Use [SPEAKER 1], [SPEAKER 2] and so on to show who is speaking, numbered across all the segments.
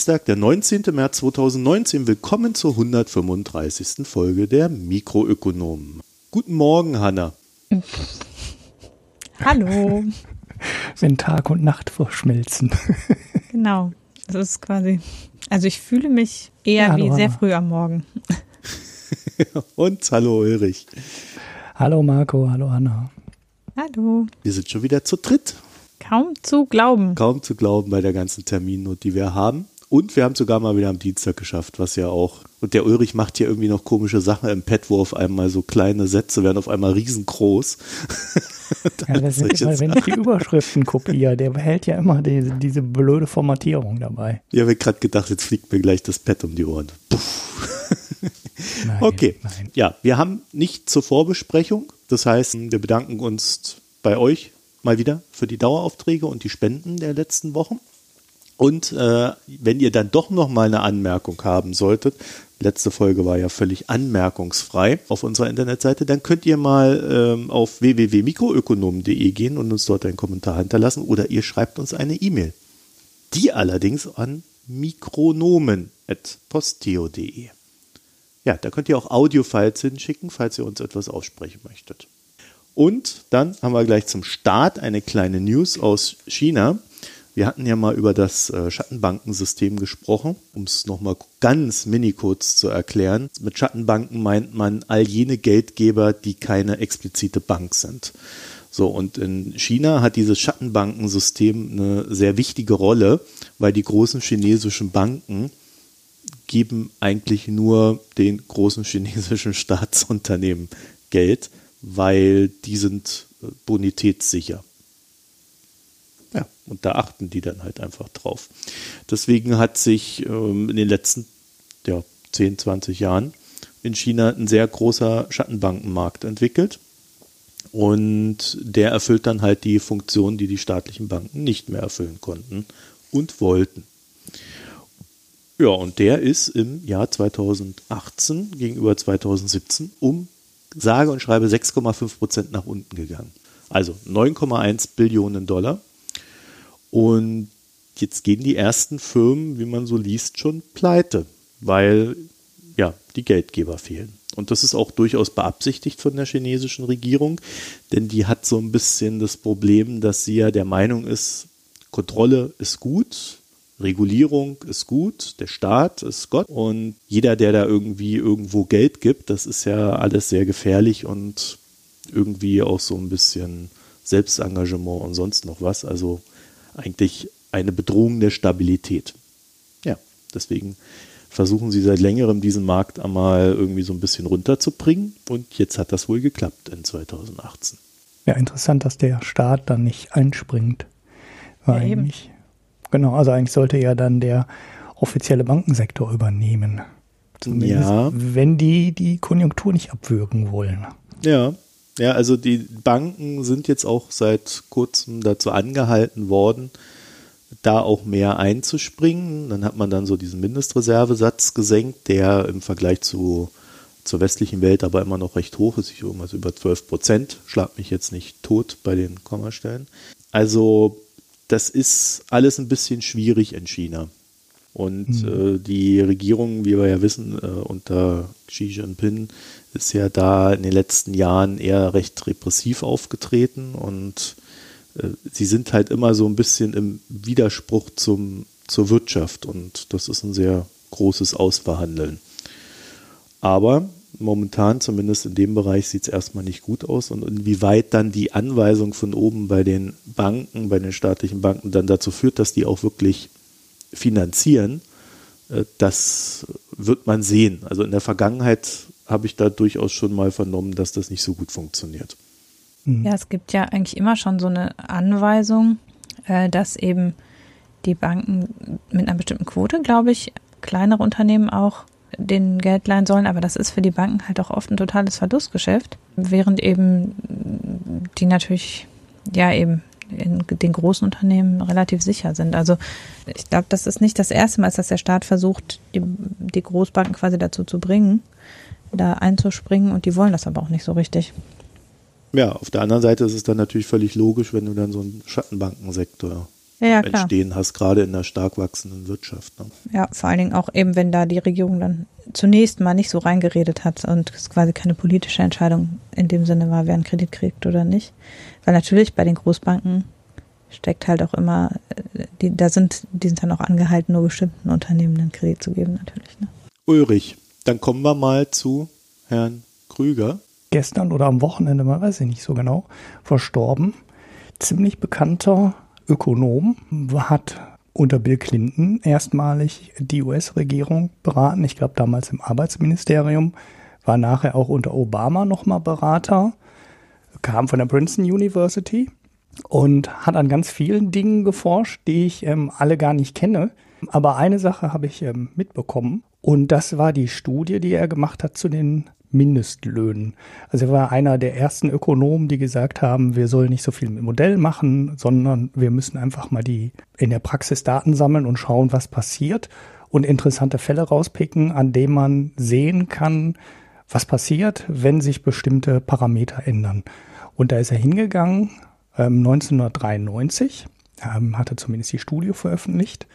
[SPEAKER 1] Dienstag, der 19. März 2019. Willkommen zur 135. Folge der Mikroökonomen. Guten Morgen, Hanna.
[SPEAKER 2] Hallo.
[SPEAKER 3] Wenn Tag und Nacht verschmelzen.
[SPEAKER 2] genau. Das ist quasi. Also ich fühle mich eher ja, wie sehr früh am Morgen.
[SPEAKER 1] und hallo Ulrich.
[SPEAKER 3] Hallo Marco, hallo Hanna.
[SPEAKER 2] Hallo.
[SPEAKER 1] Wir sind schon wieder zu dritt.
[SPEAKER 2] Kaum zu glauben.
[SPEAKER 1] Kaum zu glauben bei der ganzen Terminnot, die wir haben. Und wir haben sogar mal wieder am Dienstag geschafft, was ja auch. Und der Ulrich macht hier irgendwie noch komische Sachen im Pad, wo auf einmal so kleine Sätze werden auf einmal riesengroß.
[SPEAKER 3] ja, das ist immer, wenn ich die Überschriften kopiere, der behält ja immer diese, diese blöde Formatierung dabei.
[SPEAKER 1] Ich habe gerade gedacht, jetzt fliegt mir gleich das Pad um die Ohren. Nein, okay. Nein. Ja, wir haben nicht zur Vorbesprechung. Das heißt, wir bedanken uns bei euch mal wieder für die Daueraufträge und die Spenden der letzten Wochen. Und äh, wenn ihr dann doch noch mal eine Anmerkung haben solltet, letzte Folge war ja völlig anmerkungsfrei auf unserer Internetseite, dann könnt ihr mal ähm, auf www.mikroökonomen.de gehen und uns dort einen Kommentar hinterlassen oder ihr schreibt uns eine E-Mail. Die allerdings an mikronomen.posteo.de. Ja, da könnt ihr auch Audiofiles hinschicken, falls ihr uns etwas aussprechen möchtet. Und dann haben wir gleich zum Start eine kleine News aus China. Wir hatten ja mal über das äh, Schattenbankensystem gesprochen, um es nochmal ganz mini kurz zu erklären. Mit Schattenbanken meint man all jene Geldgeber, die keine explizite Bank sind. So, und in China hat dieses Schattenbankensystem eine sehr wichtige Rolle, weil die großen chinesischen Banken geben eigentlich nur den großen chinesischen Staatsunternehmen Geld, weil die sind äh, bonitätssicher. Und da achten die dann halt einfach drauf. Deswegen hat sich ähm, in den letzten ja, 10, 20 Jahren in China ein sehr großer Schattenbankenmarkt entwickelt. Und der erfüllt dann halt die Funktion, die die staatlichen Banken nicht mehr erfüllen konnten und wollten. Ja, und der ist im Jahr 2018 gegenüber 2017 um sage und schreibe 6,5 Prozent nach unten gegangen. Also 9,1 Billionen Dollar. Und jetzt gehen die ersten Firmen, wie man so liest, schon pleite, weil ja, die Geldgeber fehlen. Und das ist auch durchaus beabsichtigt von der chinesischen Regierung, denn die hat so ein bisschen das Problem, dass sie ja der Meinung ist, Kontrolle ist gut, Regulierung ist gut, der Staat ist Gott und jeder, der da irgendwie irgendwo Geld gibt, das ist ja alles sehr gefährlich und irgendwie auch so ein bisschen Selbstengagement und sonst noch was. Also eigentlich eine Bedrohung der Stabilität. Ja, deswegen versuchen sie seit längerem diesen Markt einmal irgendwie so ein bisschen runterzubringen und jetzt hat das wohl geklappt in 2018.
[SPEAKER 3] Ja, interessant, dass der Staat dann nicht einspringt. War ja, eigentlich Genau, also eigentlich sollte ja dann der offizielle Bankensektor übernehmen. Zumindest ja. wenn die die Konjunktur nicht abwürgen wollen.
[SPEAKER 1] Ja, ja, also die Banken sind jetzt auch seit kurzem dazu angehalten worden, da auch mehr einzuspringen. Dann hat man dann so diesen Mindestreservesatz gesenkt, der im Vergleich zu, zur westlichen Welt aber immer noch recht hoch ist. Ich irgendwas über 12 Prozent. Schlag mich jetzt nicht tot bei den Kommastellen. Also das ist alles ein bisschen schwierig in China. Und mhm. äh, die Regierung, wie wir ja wissen, äh, unter Xi Jinping ist ja da in den letzten Jahren eher recht repressiv aufgetreten und äh, sie sind halt immer so ein bisschen im Widerspruch zum, zur Wirtschaft und das ist ein sehr großes Ausverhandeln. Aber momentan, zumindest in dem Bereich, sieht es erstmal nicht gut aus. Und inwieweit dann die Anweisung von oben bei den Banken, bei den staatlichen Banken dann dazu führt, dass die auch wirklich finanzieren, äh, das wird man sehen. Also in der Vergangenheit habe ich da durchaus schon mal vernommen, dass das nicht so gut funktioniert.
[SPEAKER 2] Mhm. Ja, es gibt ja eigentlich immer schon so eine Anweisung, äh, dass eben die Banken mit einer bestimmten Quote, glaube ich, kleinere Unternehmen auch den Geld leihen sollen, aber das ist für die Banken halt auch oft ein totales Verlustgeschäft, während eben die natürlich ja eben in den großen Unternehmen relativ sicher sind. Also ich glaube, das ist nicht das erste Mal, dass der Staat versucht, die, die Großbanken quasi dazu zu bringen, da einzuspringen und die wollen das aber auch nicht so richtig.
[SPEAKER 1] Ja, auf der anderen Seite ist es dann natürlich völlig logisch, wenn du dann so einen Schattenbankensektor
[SPEAKER 2] ja,
[SPEAKER 1] entstehen hast, gerade in einer stark wachsenden Wirtschaft. Ne?
[SPEAKER 2] Ja, vor allen Dingen auch eben, wenn da die Regierung dann zunächst mal nicht so reingeredet hat und es quasi keine politische Entscheidung in dem Sinne war, wer einen Kredit kriegt oder nicht. Weil natürlich bei den Großbanken steckt halt auch immer, äh, die, da sind, die sind dann auch angehalten, nur bestimmten Unternehmen einen Kredit zu geben, natürlich. Ne?
[SPEAKER 1] Ulrich, dann kommen wir mal zu Herrn Krüger.
[SPEAKER 3] Gestern oder am Wochenende, man weiß ich nicht so genau, verstorben. Ziemlich bekannter Ökonom, hat unter Bill Clinton erstmalig die US-Regierung beraten. Ich glaube damals im Arbeitsministerium, war nachher auch unter Obama nochmal Berater, kam von der Princeton University und hat an ganz vielen Dingen geforscht, die ich ähm, alle gar nicht kenne. Aber eine Sache habe ich ähm, mitbekommen und das war die Studie, die er gemacht hat zu den Mindestlöhnen. Also er war einer der ersten Ökonomen, die gesagt haben, wir sollen nicht so viel mit Modell machen, sondern wir müssen einfach mal die in der Praxis Daten sammeln und schauen, was passiert und interessante Fälle rauspicken, an denen man sehen kann, was passiert, wenn sich bestimmte Parameter ändern. Und da ist er hingegangen, ähm, 1993, ähm, hatte zumindest die Studie veröffentlicht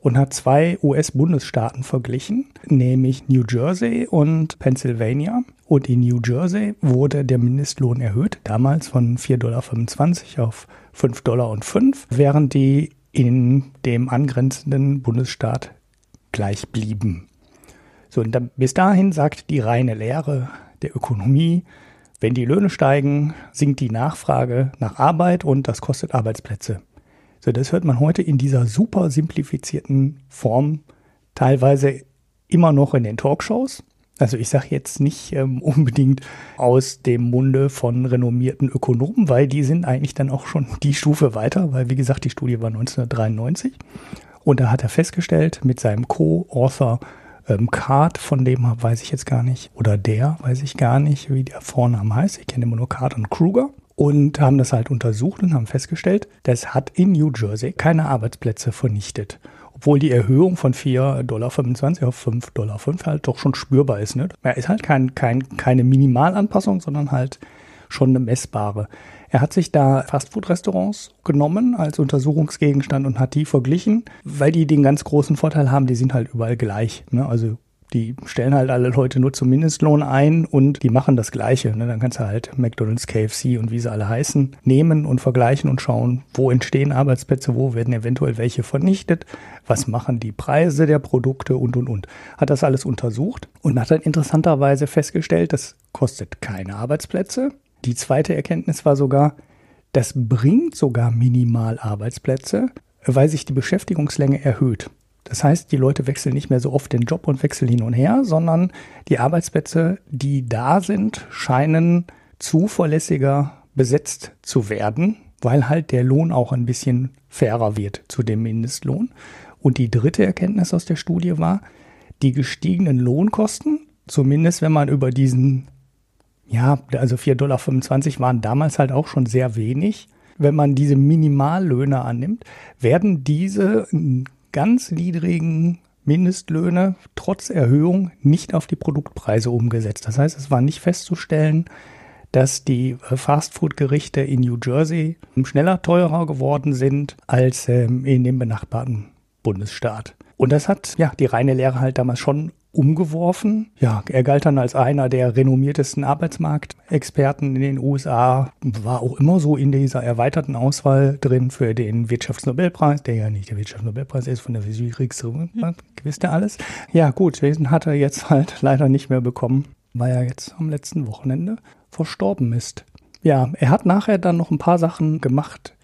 [SPEAKER 3] und hat zwei US-Bundesstaaten verglichen, nämlich New Jersey und Pennsylvania. Und in New Jersey wurde der Mindestlohn erhöht, damals von 4,25 Dollar auf 5,05 Dollar, während die in dem angrenzenden Bundesstaat gleich blieben. So, und dann, bis dahin sagt die reine Lehre der Ökonomie, wenn die Löhne steigen, sinkt die Nachfrage nach Arbeit und das kostet Arbeitsplätze. So, das hört man heute in dieser super simplifizierten Form teilweise immer noch in den Talkshows. Also ich sage jetzt nicht ähm, unbedingt aus dem Munde von renommierten Ökonomen, weil die sind eigentlich dann auch schon die Stufe weiter, weil wie gesagt, die Studie war 1993. Und da hat er festgestellt mit seinem Co-Author ähm, Card, von dem weiß ich jetzt gar nicht, oder der weiß ich gar nicht, wie der Vorname heißt. Ich kenne immer nur Card und Kruger und haben das halt untersucht und haben festgestellt, das hat in New Jersey keine Arbeitsplätze vernichtet. Obwohl die Erhöhung von 4,25 Dollar auf 5,05 Dollar halt doch schon spürbar ist. Ne? Ja, ist halt kein, kein, keine Minimalanpassung, sondern halt schon eine messbare. Er hat sich da Fastfood-Restaurants genommen als Untersuchungsgegenstand und hat die verglichen, weil die den ganz großen Vorteil haben, die sind halt überall gleich. Ne? Also die stellen halt alle Leute nur zum Mindestlohn ein und die machen das Gleiche. Ne? Dann kannst du halt McDonalds, KFC und wie sie alle heißen, nehmen und vergleichen und schauen, wo entstehen Arbeitsplätze, wo werden eventuell welche vernichtet, was machen die Preise der Produkte und, und, und. Hat das alles untersucht und hat dann interessanterweise festgestellt, das kostet keine Arbeitsplätze. Die zweite Erkenntnis war sogar, das bringt sogar minimal Arbeitsplätze, weil sich die Beschäftigungslänge erhöht. Das heißt, die Leute wechseln nicht mehr so oft den Job und wechseln hin und her, sondern die Arbeitsplätze, die da sind, scheinen zuverlässiger besetzt zu werden, weil halt der Lohn auch ein bisschen fairer wird zu dem Mindestlohn. Und die dritte Erkenntnis aus der Studie war, die gestiegenen Lohnkosten, zumindest wenn man über diesen, ja, also 4,25 Dollar waren damals halt auch schon sehr wenig. Wenn man diese Minimallöhne annimmt, werden diese ganz niedrigen Mindestlöhne trotz Erhöhung nicht auf die Produktpreise umgesetzt. Das heißt, es war nicht festzustellen, dass die äh, Fastfood-Gerichte in New Jersey schneller teurer geworden sind als ähm, in dem benachbarten Bundesstaat. Und das hat ja die reine Lehre halt damals schon umgeworfen. Ja, er galt dann als einer der renommiertesten Arbeitsmarktexperten in den USA, war auch immer so in dieser erweiterten Auswahl drin für den Wirtschaftsnobelpreis, der ja nicht der Wirtschaftsnobelpreis ist von der Physikrepublik, hm. wisst ihr alles? Ja, gut, den hat er jetzt halt leider nicht mehr bekommen, weil er jetzt am letzten Wochenende verstorben ist. Ja, er hat nachher dann noch ein paar Sachen gemacht,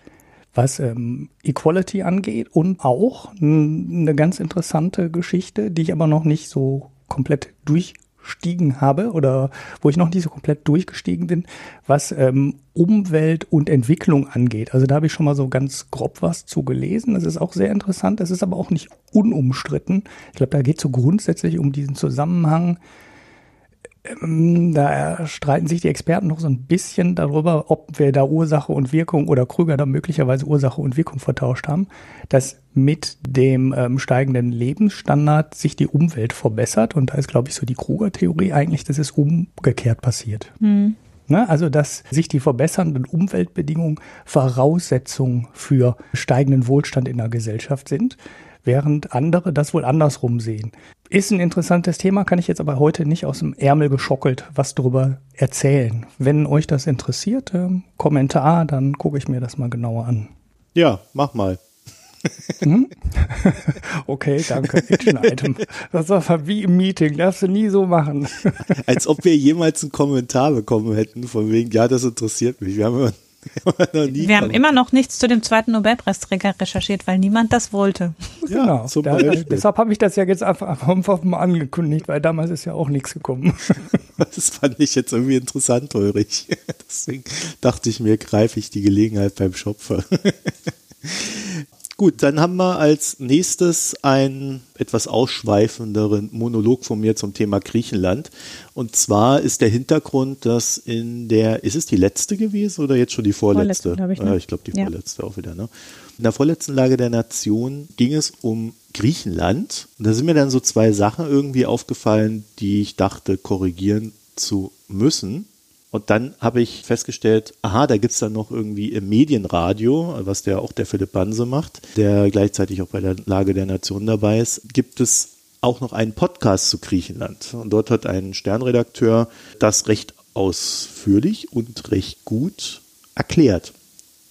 [SPEAKER 3] was ähm, Equality angeht und auch eine ganz interessante Geschichte, die ich aber noch nicht so komplett durchstiegen habe oder wo ich noch nicht so komplett durchgestiegen bin, was ähm, Umwelt und Entwicklung angeht. Also da habe ich schon mal so ganz grob was zu gelesen. Das ist auch sehr interessant. Das ist aber auch nicht unumstritten. Ich glaube, da geht es so grundsätzlich um diesen Zusammenhang da streiten sich die Experten noch so ein bisschen darüber, ob wir da Ursache und Wirkung oder Krüger da möglicherweise Ursache und Wirkung vertauscht haben, dass mit dem ähm, steigenden Lebensstandard sich die Umwelt verbessert. Und da ist, glaube ich, so die Kruger-Theorie eigentlich, dass es umgekehrt passiert.
[SPEAKER 2] Hm.
[SPEAKER 3] Ne? Also, dass sich die verbessernden Umweltbedingungen Voraussetzungen für steigenden Wohlstand in der Gesellschaft sind, während andere das wohl andersrum sehen. Ist ein interessantes Thema, kann ich jetzt aber heute nicht aus dem Ärmel geschockelt was darüber erzählen. Wenn euch das interessiert, äh, Kommentar, dann gucke ich mir das mal genauer an.
[SPEAKER 1] Ja, mach mal.
[SPEAKER 3] Hm? Okay, danke. Action Item. Das war wie im Meeting. Darfst du nie so machen.
[SPEAKER 1] Als ob wir jemals einen Kommentar bekommen hätten, von wegen, ja, das interessiert mich. Wir haben immer
[SPEAKER 2] Wir haben immer noch nichts zu dem zweiten Nobelpreisträger recherchiert, weil niemand das wollte.
[SPEAKER 3] Ja, genau. Da, deshalb habe ich das ja jetzt einfach, einfach mal angekündigt, weil damals ist ja auch nichts gekommen.
[SPEAKER 1] Das fand ich jetzt irgendwie interessant, Ulrich. Deswegen dachte ich mir, greife ich die Gelegenheit beim Schopfer. Gut, dann haben wir als nächstes einen etwas ausschweifenderen Monolog von mir zum Thema Griechenland. Und zwar ist der Hintergrund, dass in der, ist es die letzte gewesen oder jetzt schon die vorletzte? vorletzte ich, ne? ich glaube, die ja. vorletzte auch wieder. Ne? In der vorletzten Lage der Nation ging es um Griechenland. Und da sind mir dann so zwei Sachen irgendwie aufgefallen, die ich dachte, korrigieren zu müssen. Und dann habe ich festgestellt, aha, da gibt es dann noch irgendwie im Medienradio, was der auch der Philipp Banse macht, der gleichzeitig auch bei der Lage der Nation dabei ist, gibt es auch noch einen Podcast zu Griechenland. Und dort hat ein Sternredakteur das recht ausführlich und recht gut erklärt.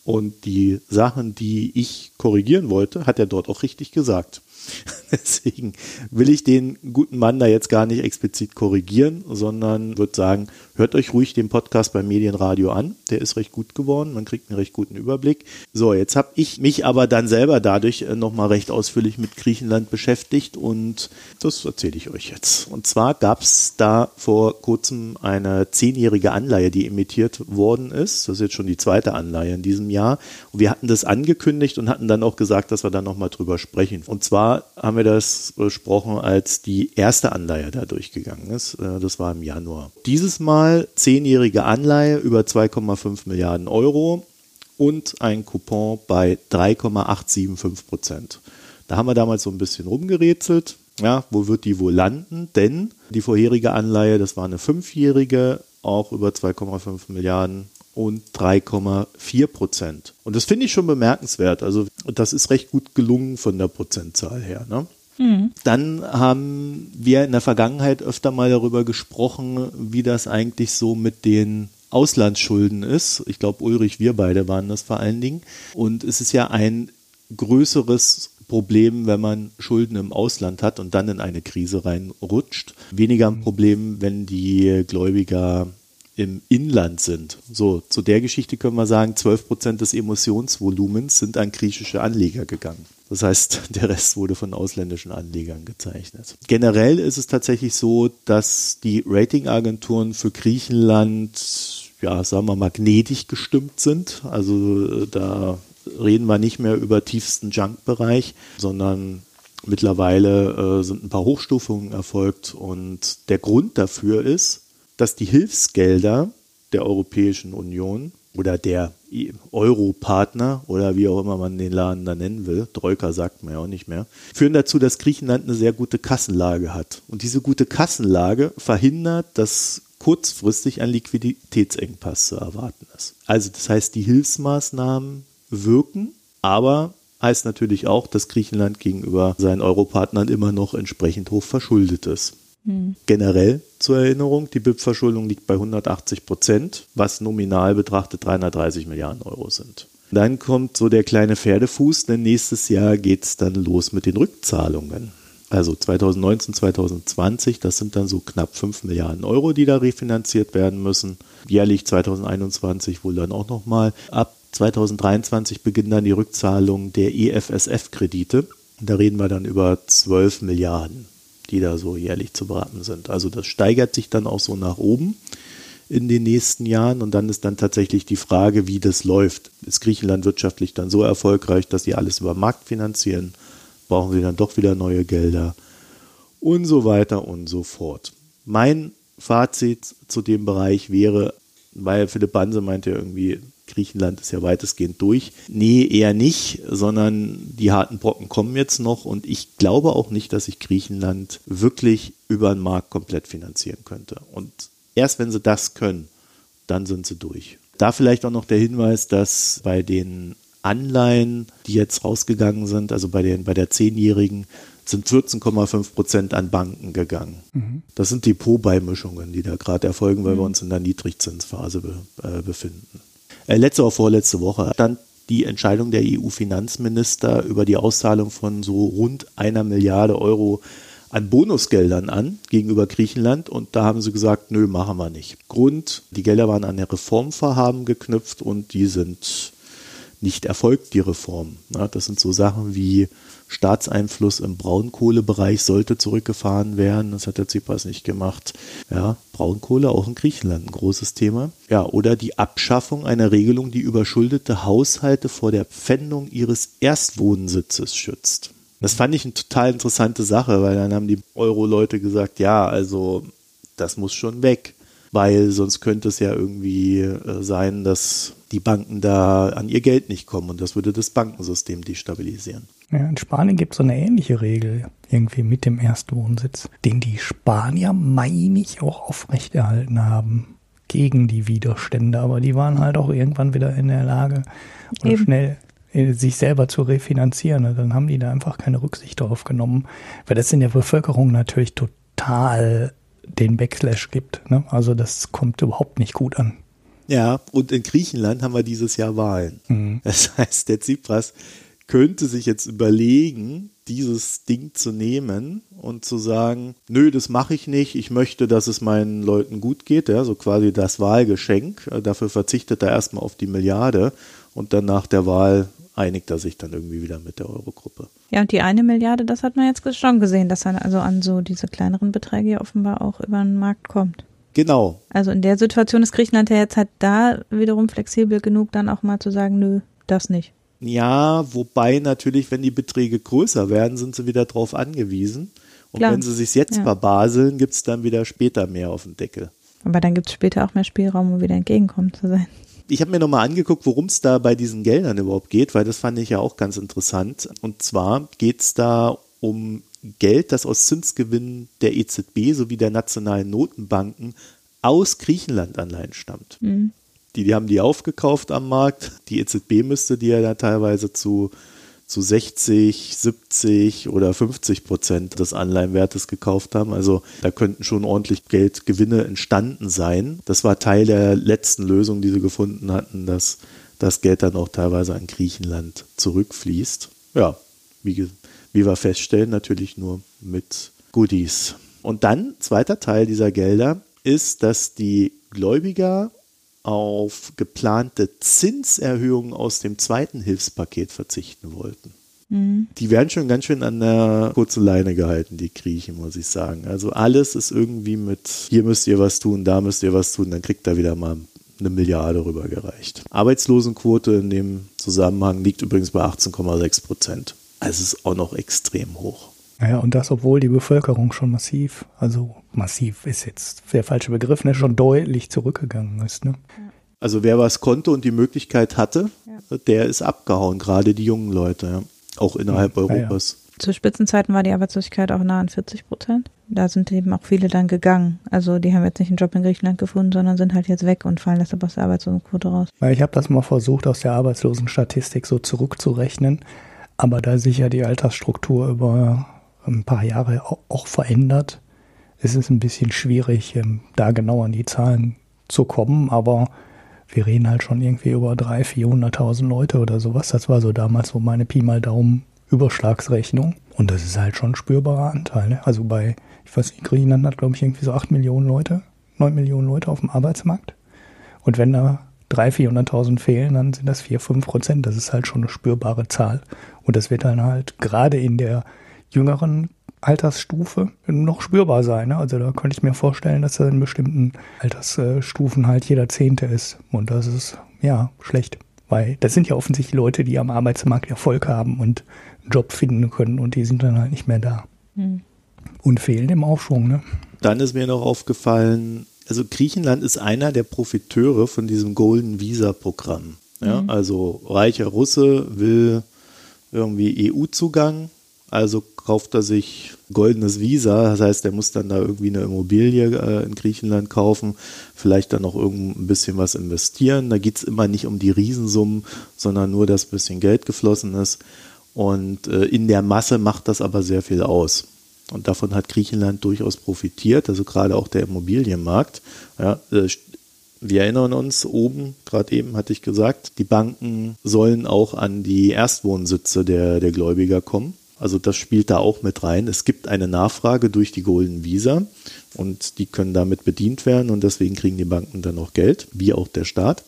[SPEAKER 1] Und die Sachen, die ich korrigieren wollte, hat er dort auch richtig gesagt. Deswegen will ich den guten Mann da jetzt gar nicht explizit korrigieren, sondern würde sagen, hört euch ruhig den Podcast beim Medienradio an. Der ist recht gut geworden. Man kriegt einen recht guten Überblick. So, jetzt habe ich mich aber dann selber dadurch äh, nochmal recht ausführlich mit Griechenland beschäftigt und das erzähle ich euch jetzt. Und zwar gab es da vor kurzem eine zehnjährige Anleihe, die emittiert worden ist. Das ist jetzt schon die zweite Anleihe in diesem Jahr. Und wir hatten das angekündigt und hatten dann auch gesagt, dass wir da nochmal drüber sprechen. Und zwar haben wir das besprochen, als die erste Anleihe da durchgegangen ist. Äh, das war im Januar. Dieses Mal zehnjährige Anleihe über 2,5 Milliarden Euro und ein Coupon bei 3,875 Prozent. Da haben wir damals so ein bisschen rumgerätselt. Ja, wo wird die wohl landen? Denn die vorherige Anleihe, das war eine fünfjährige, auch über 2,5 Milliarden und 3,4 Prozent. Und das finde ich schon bemerkenswert. Also das ist recht gut gelungen von der Prozentzahl her. Ne? Mhm. Dann haben wir in der Vergangenheit öfter mal darüber gesprochen, wie das eigentlich so mit den Auslandsschulden ist. Ich glaube, Ulrich, wir beide waren das vor allen Dingen. Und es ist ja ein größeres Problem, wenn man Schulden im Ausland hat und dann in eine Krise reinrutscht. Weniger ein Problem, wenn die Gläubiger im Inland sind. So, zu der Geschichte können wir sagen, 12 Prozent des Emissionsvolumens sind an griechische Anleger gegangen. Das heißt, der Rest wurde von ausländischen Anlegern gezeichnet. Generell ist es tatsächlich so, dass die Ratingagenturen für Griechenland, ja, sagen wir mal, gnädig gestimmt sind. Also da reden wir nicht mehr über tiefsten Junk-Bereich, sondern mittlerweile äh, sind ein paar Hochstufungen erfolgt und der Grund dafür ist, dass die Hilfsgelder der Europäischen Union oder der Euro-Partner oder wie auch immer man den Laden da nennen will, Troika sagt man ja auch nicht mehr, führen dazu, dass Griechenland eine sehr gute Kassenlage hat. Und diese gute Kassenlage verhindert, dass kurzfristig ein Liquiditätsengpass zu erwarten ist. Also das heißt, die Hilfsmaßnahmen wirken, aber heißt natürlich auch, dass Griechenland gegenüber seinen Europartnern immer noch entsprechend hoch verschuldet ist. Hm. Generell zur Erinnerung, die BIP-Verschuldung liegt bei 180 Prozent, was nominal betrachtet 330 Milliarden Euro sind. Dann kommt so der kleine Pferdefuß, denn nächstes Jahr geht es dann los mit den Rückzahlungen. Also 2019, 2020, das sind dann so knapp 5 Milliarden Euro, die da refinanziert werden müssen. Jährlich 2021 wohl dann auch nochmal. Ab 2023 beginnen dann die Rückzahlungen der EFSF-Kredite. Da reden wir dann über 12 Milliarden die da so jährlich zu beraten sind. Also das steigert sich dann auch so nach oben in den nächsten Jahren und dann ist dann tatsächlich die Frage, wie das läuft. Ist Griechenland wirtschaftlich dann so erfolgreich, dass sie alles über Markt finanzieren? Brauchen sie dann doch wieder neue Gelder? Und so weiter und so fort. Mein Fazit zu dem Bereich wäre, weil Philipp Banse meinte irgendwie, Griechenland ist ja weitestgehend durch. Nee, eher nicht, sondern die harten Brocken kommen jetzt noch und ich glaube auch nicht, dass sich Griechenland wirklich über den Markt komplett finanzieren könnte. Und erst wenn sie das können, dann sind sie durch. Da vielleicht auch noch der Hinweis, dass bei den Anleihen, die jetzt rausgegangen sind, also bei, den, bei der Zehnjährigen, sind 14,5 Prozent an Banken gegangen. Mhm. Das sind Depotbeimischungen, die da gerade erfolgen, weil mhm. wir uns in der Niedrigzinsphase be, äh, befinden. Äh, letzte oder vorletzte Woche stand die Entscheidung der EU-Finanzminister über die Auszahlung von so rund einer Milliarde Euro an Bonusgeldern an gegenüber Griechenland und da haben sie gesagt, nö, machen wir nicht. Grund, die Gelder waren an der Reformvorhaben geknüpft und die sind nicht erfolgt, die Reform. Ja, das sind so Sachen wie Staatseinfluss im Braunkohlebereich sollte zurückgefahren werden. Das hat der Tsipras nicht gemacht. Ja, Braunkohle auch in Griechenland ein großes Thema. Ja, oder die Abschaffung einer Regelung, die überschuldete Haushalte vor der Pfändung ihres Erstwohnsitzes schützt. Das fand ich eine total interessante Sache, weil dann haben die Euro-Leute gesagt, ja, also das muss schon weg, weil sonst könnte es ja irgendwie äh, sein, dass die Banken da an ihr Geld nicht kommen und das würde das Bankensystem destabilisieren.
[SPEAKER 3] Ja, in Spanien gibt es so eine ähnliche Regel, irgendwie mit dem Erstwohnsitz, den die Spanier, meine ich, auch aufrechterhalten haben gegen die Widerstände, aber die waren halt auch irgendwann wieder in der Lage, schnell äh, sich selber zu refinanzieren. Und dann haben die da einfach keine Rücksicht darauf genommen, weil das in der Bevölkerung natürlich total den Backslash gibt. Ne? Also das kommt überhaupt nicht gut an.
[SPEAKER 1] Ja, und in Griechenland haben wir dieses Jahr Wahlen. Mhm. Das heißt, der Tsipras könnte sich jetzt überlegen, dieses Ding zu nehmen und zu sagen, nö, das mache ich nicht, ich möchte, dass es meinen Leuten gut geht, ja, so quasi das Wahlgeschenk. Dafür verzichtet er erstmal auf die Milliarde und dann nach der Wahl einigt er sich dann irgendwie wieder mit der Eurogruppe.
[SPEAKER 2] Ja, und die eine Milliarde, das hat man jetzt schon gesehen, dass er also an so diese kleineren Beträge offenbar auch über den Markt kommt.
[SPEAKER 1] Genau.
[SPEAKER 2] Also in der Situation ist Griechenland ja jetzt halt da wiederum flexibel genug, dann auch mal zu sagen, nö, das nicht.
[SPEAKER 1] Ja, wobei natürlich, wenn die Beträge größer werden, sind sie wieder drauf angewiesen. Und Klar. wenn sie sich jetzt ja. verbaseln, gibt es dann wieder später mehr auf dem Deckel.
[SPEAKER 2] Aber dann gibt es später auch mehr Spielraum, um wieder entgegenkommen zu sein.
[SPEAKER 1] Ich habe mir nochmal angeguckt, worum es da bei diesen Geldern überhaupt geht, weil das fand ich ja auch ganz interessant. Und zwar geht es da um Geld, das aus Zinsgewinnen der EZB sowie der nationalen Notenbanken aus Griechenland-Anleihen stammt. Mhm. Die, die haben die aufgekauft am Markt. Die EZB müsste die ja da teilweise zu, zu 60, 70 oder 50 Prozent des Anleihenwertes gekauft haben. Also da könnten schon ordentlich Geldgewinne entstanden sein. Das war Teil der letzten Lösung, die sie gefunden hatten, dass das Geld dann auch teilweise an Griechenland zurückfließt. Ja, wie gesagt wie wir feststellen, natürlich nur mit Goodies. Und dann, zweiter Teil dieser Gelder, ist, dass die Gläubiger auf geplante Zinserhöhungen aus dem zweiten Hilfspaket verzichten wollten. Mhm. Die werden schon ganz schön an der kurzen Leine gehalten, die Griechen, muss ich sagen. Also alles ist irgendwie mit, hier müsst ihr was tun, da müsst ihr was tun, dann kriegt er wieder mal eine Milliarde rübergereicht. Arbeitslosenquote in dem Zusammenhang liegt übrigens bei 18,6 Prozent. Also es ist auch noch extrem hoch.
[SPEAKER 3] Ja, und das, obwohl die Bevölkerung schon massiv, also massiv ist jetzt der falsche Begriff, ne, schon deutlich zurückgegangen ist. Ne?
[SPEAKER 1] Also wer was konnte und die Möglichkeit hatte, ja. der ist abgehauen, gerade die jungen Leute, ja. auch innerhalb ja, Europas.
[SPEAKER 2] Zu Spitzenzeiten war die Arbeitslosigkeit auch nah an 40 Prozent. Da sind eben auch viele dann gegangen. Also die haben jetzt nicht einen Job in Griechenland gefunden, sondern sind halt jetzt weg und fallen deshalb aus der Arbeitslosenquote raus.
[SPEAKER 3] Ich habe das mal versucht, aus der Arbeitslosenstatistik so zurückzurechnen. Aber da sich ja die Altersstruktur über ein paar Jahre auch verändert, ist es ein bisschen schwierig, ähm, da genau an die Zahlen zu kommen. Aber wir reden halt schon irgendwie über 300.000, 400.000 Leute oder sowas. Das war so damals so meine Pi mal Daumen Überschlagsrechnung. Und das ist halt schon ein spürbarer Anteil. Ne? Also bei, ich weiß nicht, Griechenland hat, glaube ich, irgendwie so 8 Millionen Leute, 9 Millionen Leute auf dem Arbeitsmarkt. Und wenn da 300.000, 400.000 fehlen, dann sind das 4, 5 Prozent. Das ist halt schon eine spürbare Zahl. Und das wird dann halt gerade in der jüngeren Altersstufe noch spürbar sein. Ne? Also da könnte ich mir vorstellen, dass er in bestimmten Altersstufen halt jeder Zehnte ist. Und das ist ja schlecht. Weil das sind ja offensichtlich Leute, die am Arbeitsmarkt Erfolg haben und einen Job finden können und die sind dann halt nicht mehr da. Hm. Und fehlen im Aufschwung. Ne?
[SPEAKER 1] Dann ist mir noch aufgefallen, also Griechenland ist einer der Profiteure von diesem Golden Visa Programm. Ja, mhm. Also reicher Russe will irgendwie EU-Zugang, Also kauft er sich goldenes Visa, das heißt, er muss dann da irgendwie eine Immobilie äh, in Griechenland kaufen, vielleicht dann noch ein bisschen was investieren. Da geht es immer nicht um die Riesensummen, sondern nur, dass ein bisschen Geld geflossen ist. Und äh, in der Masse macht das aber sehr viel aus. Und davon hat Griechenland durchaus profitiert, also gerade auch der Immobilienmarkt. Ja, äh, wir erinnern uns, oben, gerade eben hatte ich gesagt, die Banken sollen auch an die Erstwohnsitze der, der Gläubiger kommen. Also das spielt da auch mit rein. Es gibt eine Nachfrage durch die Golden Visa und die können damit bedient werden und deswegen kriegen die Banken dann auch Geld, wie auch der Staat.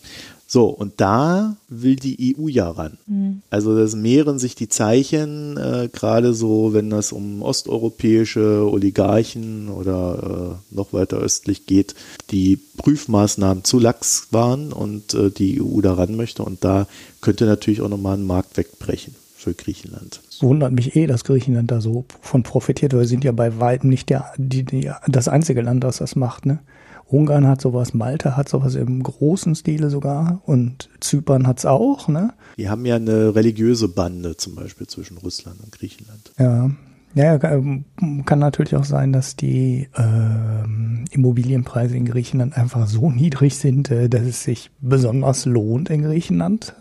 [SPEAKER 1] So, und da will die EU ja ran. Mhm. Also das mehren sich die Zeichen, äh, gerade so, wenn das um osteuropäische Oligarchen oder äh, noch weiter östlich geht, die Prüfmaßnahmen zu lax waren und äh, die EU da ran möchte. Und da könnte natürlich auch nochmal ein Markt wegbrechen für Griechenland.
[SPEAKER 3] Wundert mich eh, dass Griechenland da so von profitiert, weil wir sind ja bei weitem nicht der, die, die, das einzige Land, das das macht. Ne? Ungarn hat sowas, Malta hat sowas im großen Stile sogar und Zypern hat es auch. Ne?
[SPEAKER 1] Die haben ja eine religiöse Bande zum Beispiel zwischen Russland und Griechenland.
[SPEAKER 3] Ja. Ja, ähm, kann natürlich auch sein, dass die äh, Immobilienpreise in Griechenland einfach so niedrig sind, äh, dass es sich besonders lohnt, in Griechenland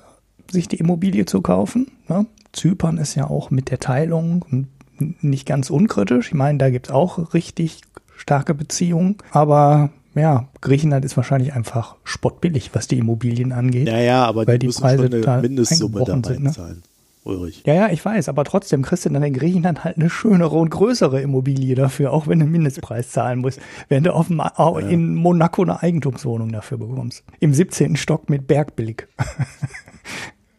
[SPEAKER 3] sich die Immobilie zu kaufen. Ne? Zypern ist ja auch mit der Teilung nicht ganz unkritisch. Ich meine, da gibt es auch richtig starke Beziehungen. Aber ja, Griechenland ist wahrscheinlich einfach spottbillig, was die Immobilien angeht.
[SPEAKER 1] Ja, ja, aber weil die, die Preise schon eine Mindestsumme dabei sind, ne? zahlen.
[SPEAKER 3] Ulrich. Ja, ja, ich weiß, aber trotzdem kriegst du dann in Griechenland halt eine schönere und größere Immobilie dafür, auch wenn du einen Mindestpreis zahlen musst, wenn du auf dem, ja. in Monaco eine Eigentumswohnung dafür bekommst. Im 17. Stock mit Bergbillig.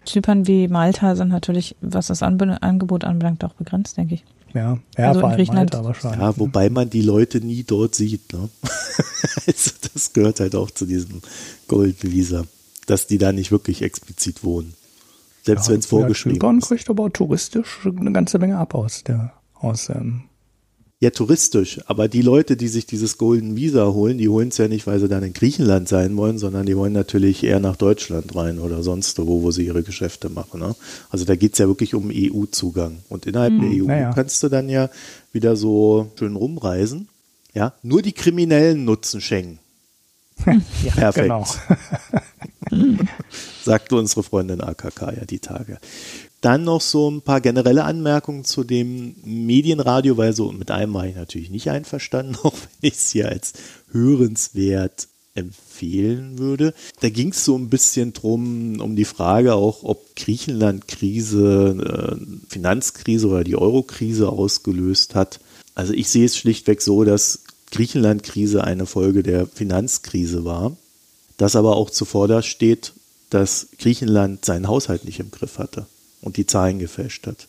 [SPEAKER 2] Zypern wie Malta sind natürlich, was das Angebot anbelangt, auch begrenzt, denke ich.
[SPEAKER 3] Ja, ja also vor allem Griechenland. Malta
[SPEAKER 1] wahrscheinlich. Ja, wobei man die Leute nie dort sieht. Ne? also das gehört halt auch zu diesem Goldvisa, dass die da nicht wirklich explizit wohnen. Selbst ja, wenn es vorgeschrieben ist.
[SPEAKER 3] kriegt aber touristisch eine ganze Menge ab aus der aus ähm,
[SPEAKER 1] ja touristisch, aber die Leute, die sich dieses Golden Visa holen, die holen es ja nicht, weil sie dann in Griechenland sein wollen, sondern die wollen natürlich eher nach Deutschland rein oder sonst wo, wo sie ihre Geschäfte machen. Ne? Also da geht es ja wirklich um EU-Zugang. Und innerhalb hm, der EU ja. kannst du dann ja wieder so schön rumreisen. Ja, nur die Kriminellen nutzen Schengen. ja, Perfekt. Genau. Sagte unsere Freundin AKK ja die Tage. Dann noch so ein paar generelle Anmerkungen zu dem Medienradio, weil so mit einem war ich natürlich nicht einverstanden, auch wenn ich es hier als hörenswert empfehlen würde. Da ging es so ein bisschen drum, um die Frage auch, ob Griechenland-Krise, äh, Finanzkrise oder die Euro-Krise ausgelöst hat. Also ich sehe es schlichtweg so, dass Griechenland-Krise eine Folge der Finanzkrise war, dass aber auch zuvor steht, dass Griechenland seinen Haushalt nicht im Griff hatte und die Zahlen gefälscht hat.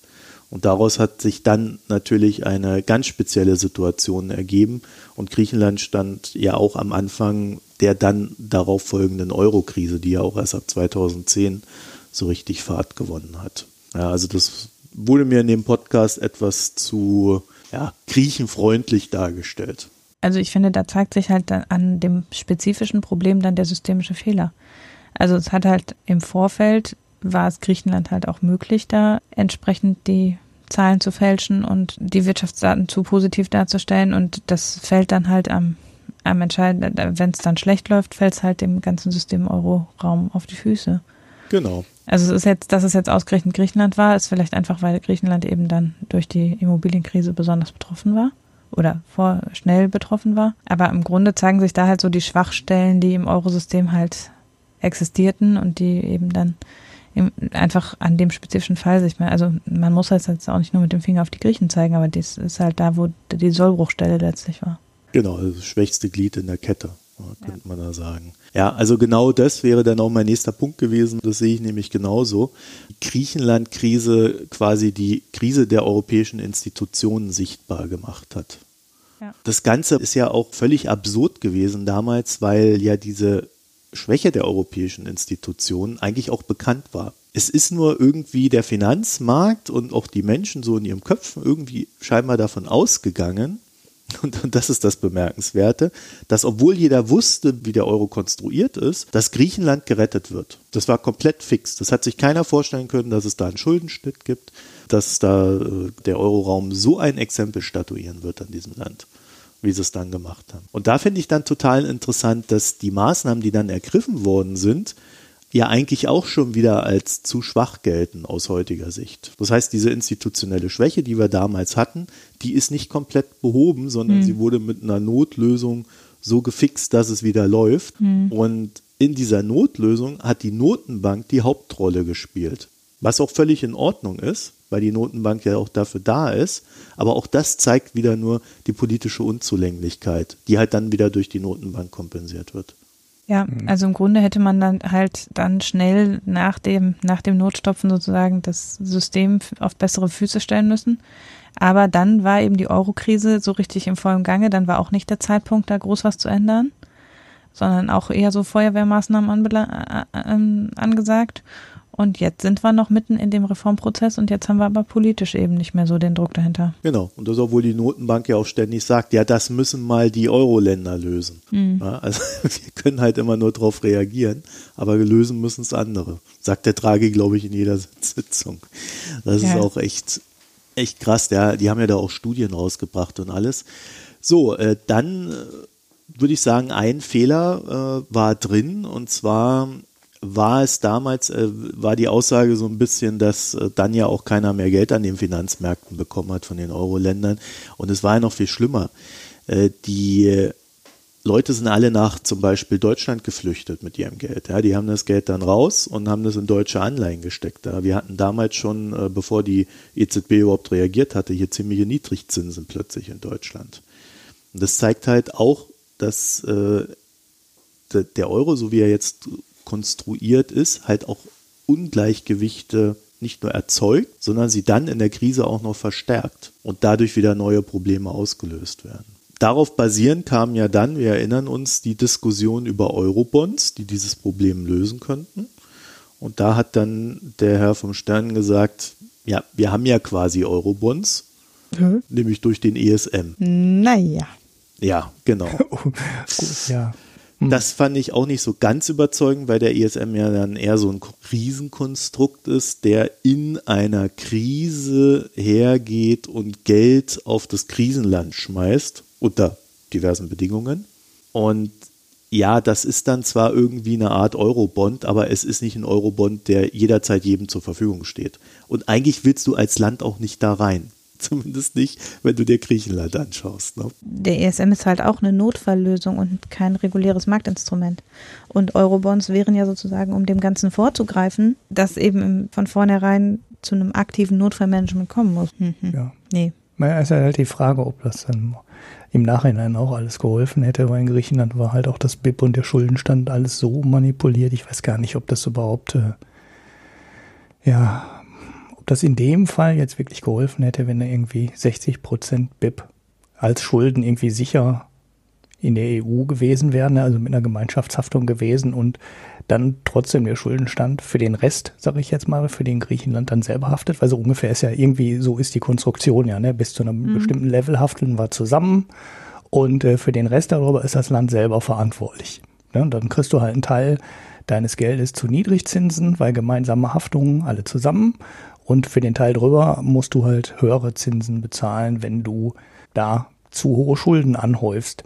[SPEAKER 1] Und daraus hat sich dann natürlich eine ganz spezielle Situation ergeben. Und Griechenland stand ja auch am Anfang der dann darauf folgenden Euro-Krise, die ja auch erst ab 2010 so richtig Fahrt gewonnen hat. Ja, also das wurde mir in dem Podcast etwas zu ja, griechenfreundlich dargestellt.
[SPEAKER 2] Also ich finde, da zeigt sich halt an dem spezifischen Problem dann der systemische Fehler. Also es hat halt im Vorfeld war es Griechenland halt auch möglich, da entsprechend die Zahlen zu fälschen und die Wirtschaftsdaten zu positiv darzustellen. Und das fällt dann halt am, am entscheidenden, wenn es dann schlecht läuft, fällt es halt dem ganzen System Euro-Raum auf die Füße.
[SPEAKER 1] Genau.
[SPEAKER 2] Also es ist jetzt, dass es jetzt ausgerechnet Griechenland war, ist vielleicht einfach, weil Griechenland eben dann durch die Immobilienkrise besonders betroffen war oder vor schnell betroffen war. Aber im Grunde zeigen sich da halt so die Schwachstellen, die im Eurosystem halt existierten und die eben dann einfach an dem spezifischen Fall sich mal, also man muss halt jetzt auch nicht nur mit dem Finger auf die Griechen zeigen, aber das ist halt da, wo die Sollbruchstelle letztlich war.
[SPEAKER 1] Genau, das schwächste Glied in der Kette, könnte ja. man da sagen. Ja, also genau das wäre dann auch mein nächster Punkt gewesen. Das sehe ich nämlich genauso. Griechenland-Krise quasi die Krise der europäischen Institutionen sichtbar gemacht hat. Ja. Das Ganze ist ja auch völlig absurd gewesen damals, weil ja diese Schwäche der europäischen Institutionen eigentlich auch bekannt war. Es ist nur irgendwie der Finanzmarkt und auch die Menschen so in ihrem Köpfen irgendwie scheinbar davon ausgegangen, und, und das ist das Bemerkenswerte, dass obwohl jeder wusste, wie der Euro konstruiert ist, dass Griechenland gerettet wird. Das war komplett fix. Das hat sich keiner vorstellen können, dass es da einen Schuldenschnitt gibt, dass da äh, der Euroraum so ein Exempel statuieren wird an diesem Land wie sie es dann gemacht haben. Und da finde ich dann total interessant, dass die Maßnahmen, die dann ergriffen worden sind, ja eigentlich auch schon wieder als zu schwach gelten aus heutiger Sicht. Das heißt, diese institutionelle Schwäche, die wir damals hatten, die ist nicht komplett behoben, sondern mhm. sie wurde mit einer Notlösung so gefixt, dass es wieder läuft. Mhm. Und in dieser Notlösung hat die Notenbank die Hauptrolle gespielt. Was auch völlig in Ordnung ist, weil die Notenbank ja auch dafür da ist. Aber auch das zeigt wieder nur die politische Unzulänglichkeit, die halt dann wieder durch die Notenbank kompensiert wird.
[SPEAKER 2] Ja, mhm. also im Grunde hätte man dann halt dann schnell nach dem, nach dem Notstopfen sozusagen das System auf bessere Füße stellen müssen. Aber dann war eben die Euro-Krise so richtig im vollen Gange. Dann war auch nicht der Zeitpunkt, da groß was zu ändern, sondern auch eher so Feuerwehrmaßnahmen äh, äh, angesagt. Und jetzt sind wir noch mitten in dem Reformprozess und jetzt haben wir aber politisch eben nicht mehr so den Druck dahinter.
[SPEAKER 1] Genau. Und das, obwohl die Notenbank ja auch ständig sagt, ja, das müssen mal die Euro-Länder lösen. Mhm. Ja, also wir können halt immer nur darauf reagieren, aber lösen müssen es andere. Sagt der Draghi, glaube ich, in jeder Sitzung. Das ja. ist auch echt, echt krass. Ja, die haben ja da auch Studien rausgebracht und alles. So, äh, dann äh, würde ich sagen, ein Fehler äh, war drin und zwar war es damals, äh, war die Aussage so ein bisschen, dass äh, dann ja auch keiner mehr Geld an den Finanzmärkten bekommen hat von den Euro-Ländern. Und es war ja noch viel schlimmer. Äh, die Leute sind alle nach zum Beispiel Deutschland geflüchtet mit ihrem Geld. Ja, die haben das Geld dann raus und haben das in deutsche Anleihen gesteckt. Ja, wir hatten damals schon, äh, bevor die EZB überhaupt reagiert hatte, hier ziemliche Niedrigzinsen plötzlich in Deutschland. Und das zeigt halt auch, dass äh, der Euro, so wie er jetzt konstruiert ist, halt auch Ungleichgewichte nicht nur erzeugt, sondern sie dann in der Krise auch noch verstärkt und dadurch wieder neue Probleme ausgelöst werden. Darauf basierend kam ja dann, wir erinnern uns, die Diskussion über Eurobonds, die dieses Problem lösen könnten. Und da hat dann der Herr vom Stern gesagt, ja, wir haben ja quasi Eurobonds, mhm. nämlich durch den ESM.
[SPEAKER 2] Naja.
[SPEAKER 1] Ja, genau.
[SPEAKER 3] Oh, gut, ja.
[SPEAKER 1] Hm. Das fand ich auch nicht so ganz überzeugend, weil der ESM ja dann eher so ein Riesenkonstrukt ist, der in einer Krise hergeht und Geld auf das Krisenland schmeißt, unter diversen Bedingungen. Und ja, das ist dann zwar irgendwie eine Art Eurobond, aber es ist nicht ein Eurobond, der jederzeit jedem zur Verfügung steht. Und eigentlich willst du als Land auch nicht da rein. Zumindest nicht, wenn du dir Griechenland anschaust. Ne?
[SPEAKER 2] Der ESM ist halt auch eine Notfalllösung und kein reguläres Marktinstrument. Und Eurobonds wären ja sozusagen, um dem Ganzen vorzugreifen, dass eben von vornherein zu einem aktiven Notfallmanagement kommen muss. Mhm.
[SPEAKER 3] Ja. Nee. Naja, ist halt die Frage, ob das dann im Nachhinein auch alles geholfen hätte, weil in Griechenland war halt auch das BIP und der Schuldenstand alles so manipuliert. Ich weiß gar nicht, ob das überhaupt äh, ja das in dem Fall jetzt wirklich geholfen hätte, wenn er irgendwie 60 Prozent BIP als Schulden irgendwie sicher in der EU gewesen wären, also mit einer Gemeinschaftshaftung gewesen und dann trotzdem der Schuldenstand für den Rest, sage ich jetzt mal, für den Griechenland dann selber haftet, weil so ungefähr ist ja irgendwie, so ist die Konstruktion ja, ne? bis zu einem mhm. bestimmten Level haften wir zusammen und äh, für den Rest darüber ist das Land selber verantwortlich. Ne? Und dann kriegst du halt einen Teil deines Geldes zu Niedrigzinsen, weil gemeinsame Haftungen alle zusammen und für den Teil drüber musst du halt höhere Zinsen bezahlen, wenn du da zu hohe Schulden anhäufst.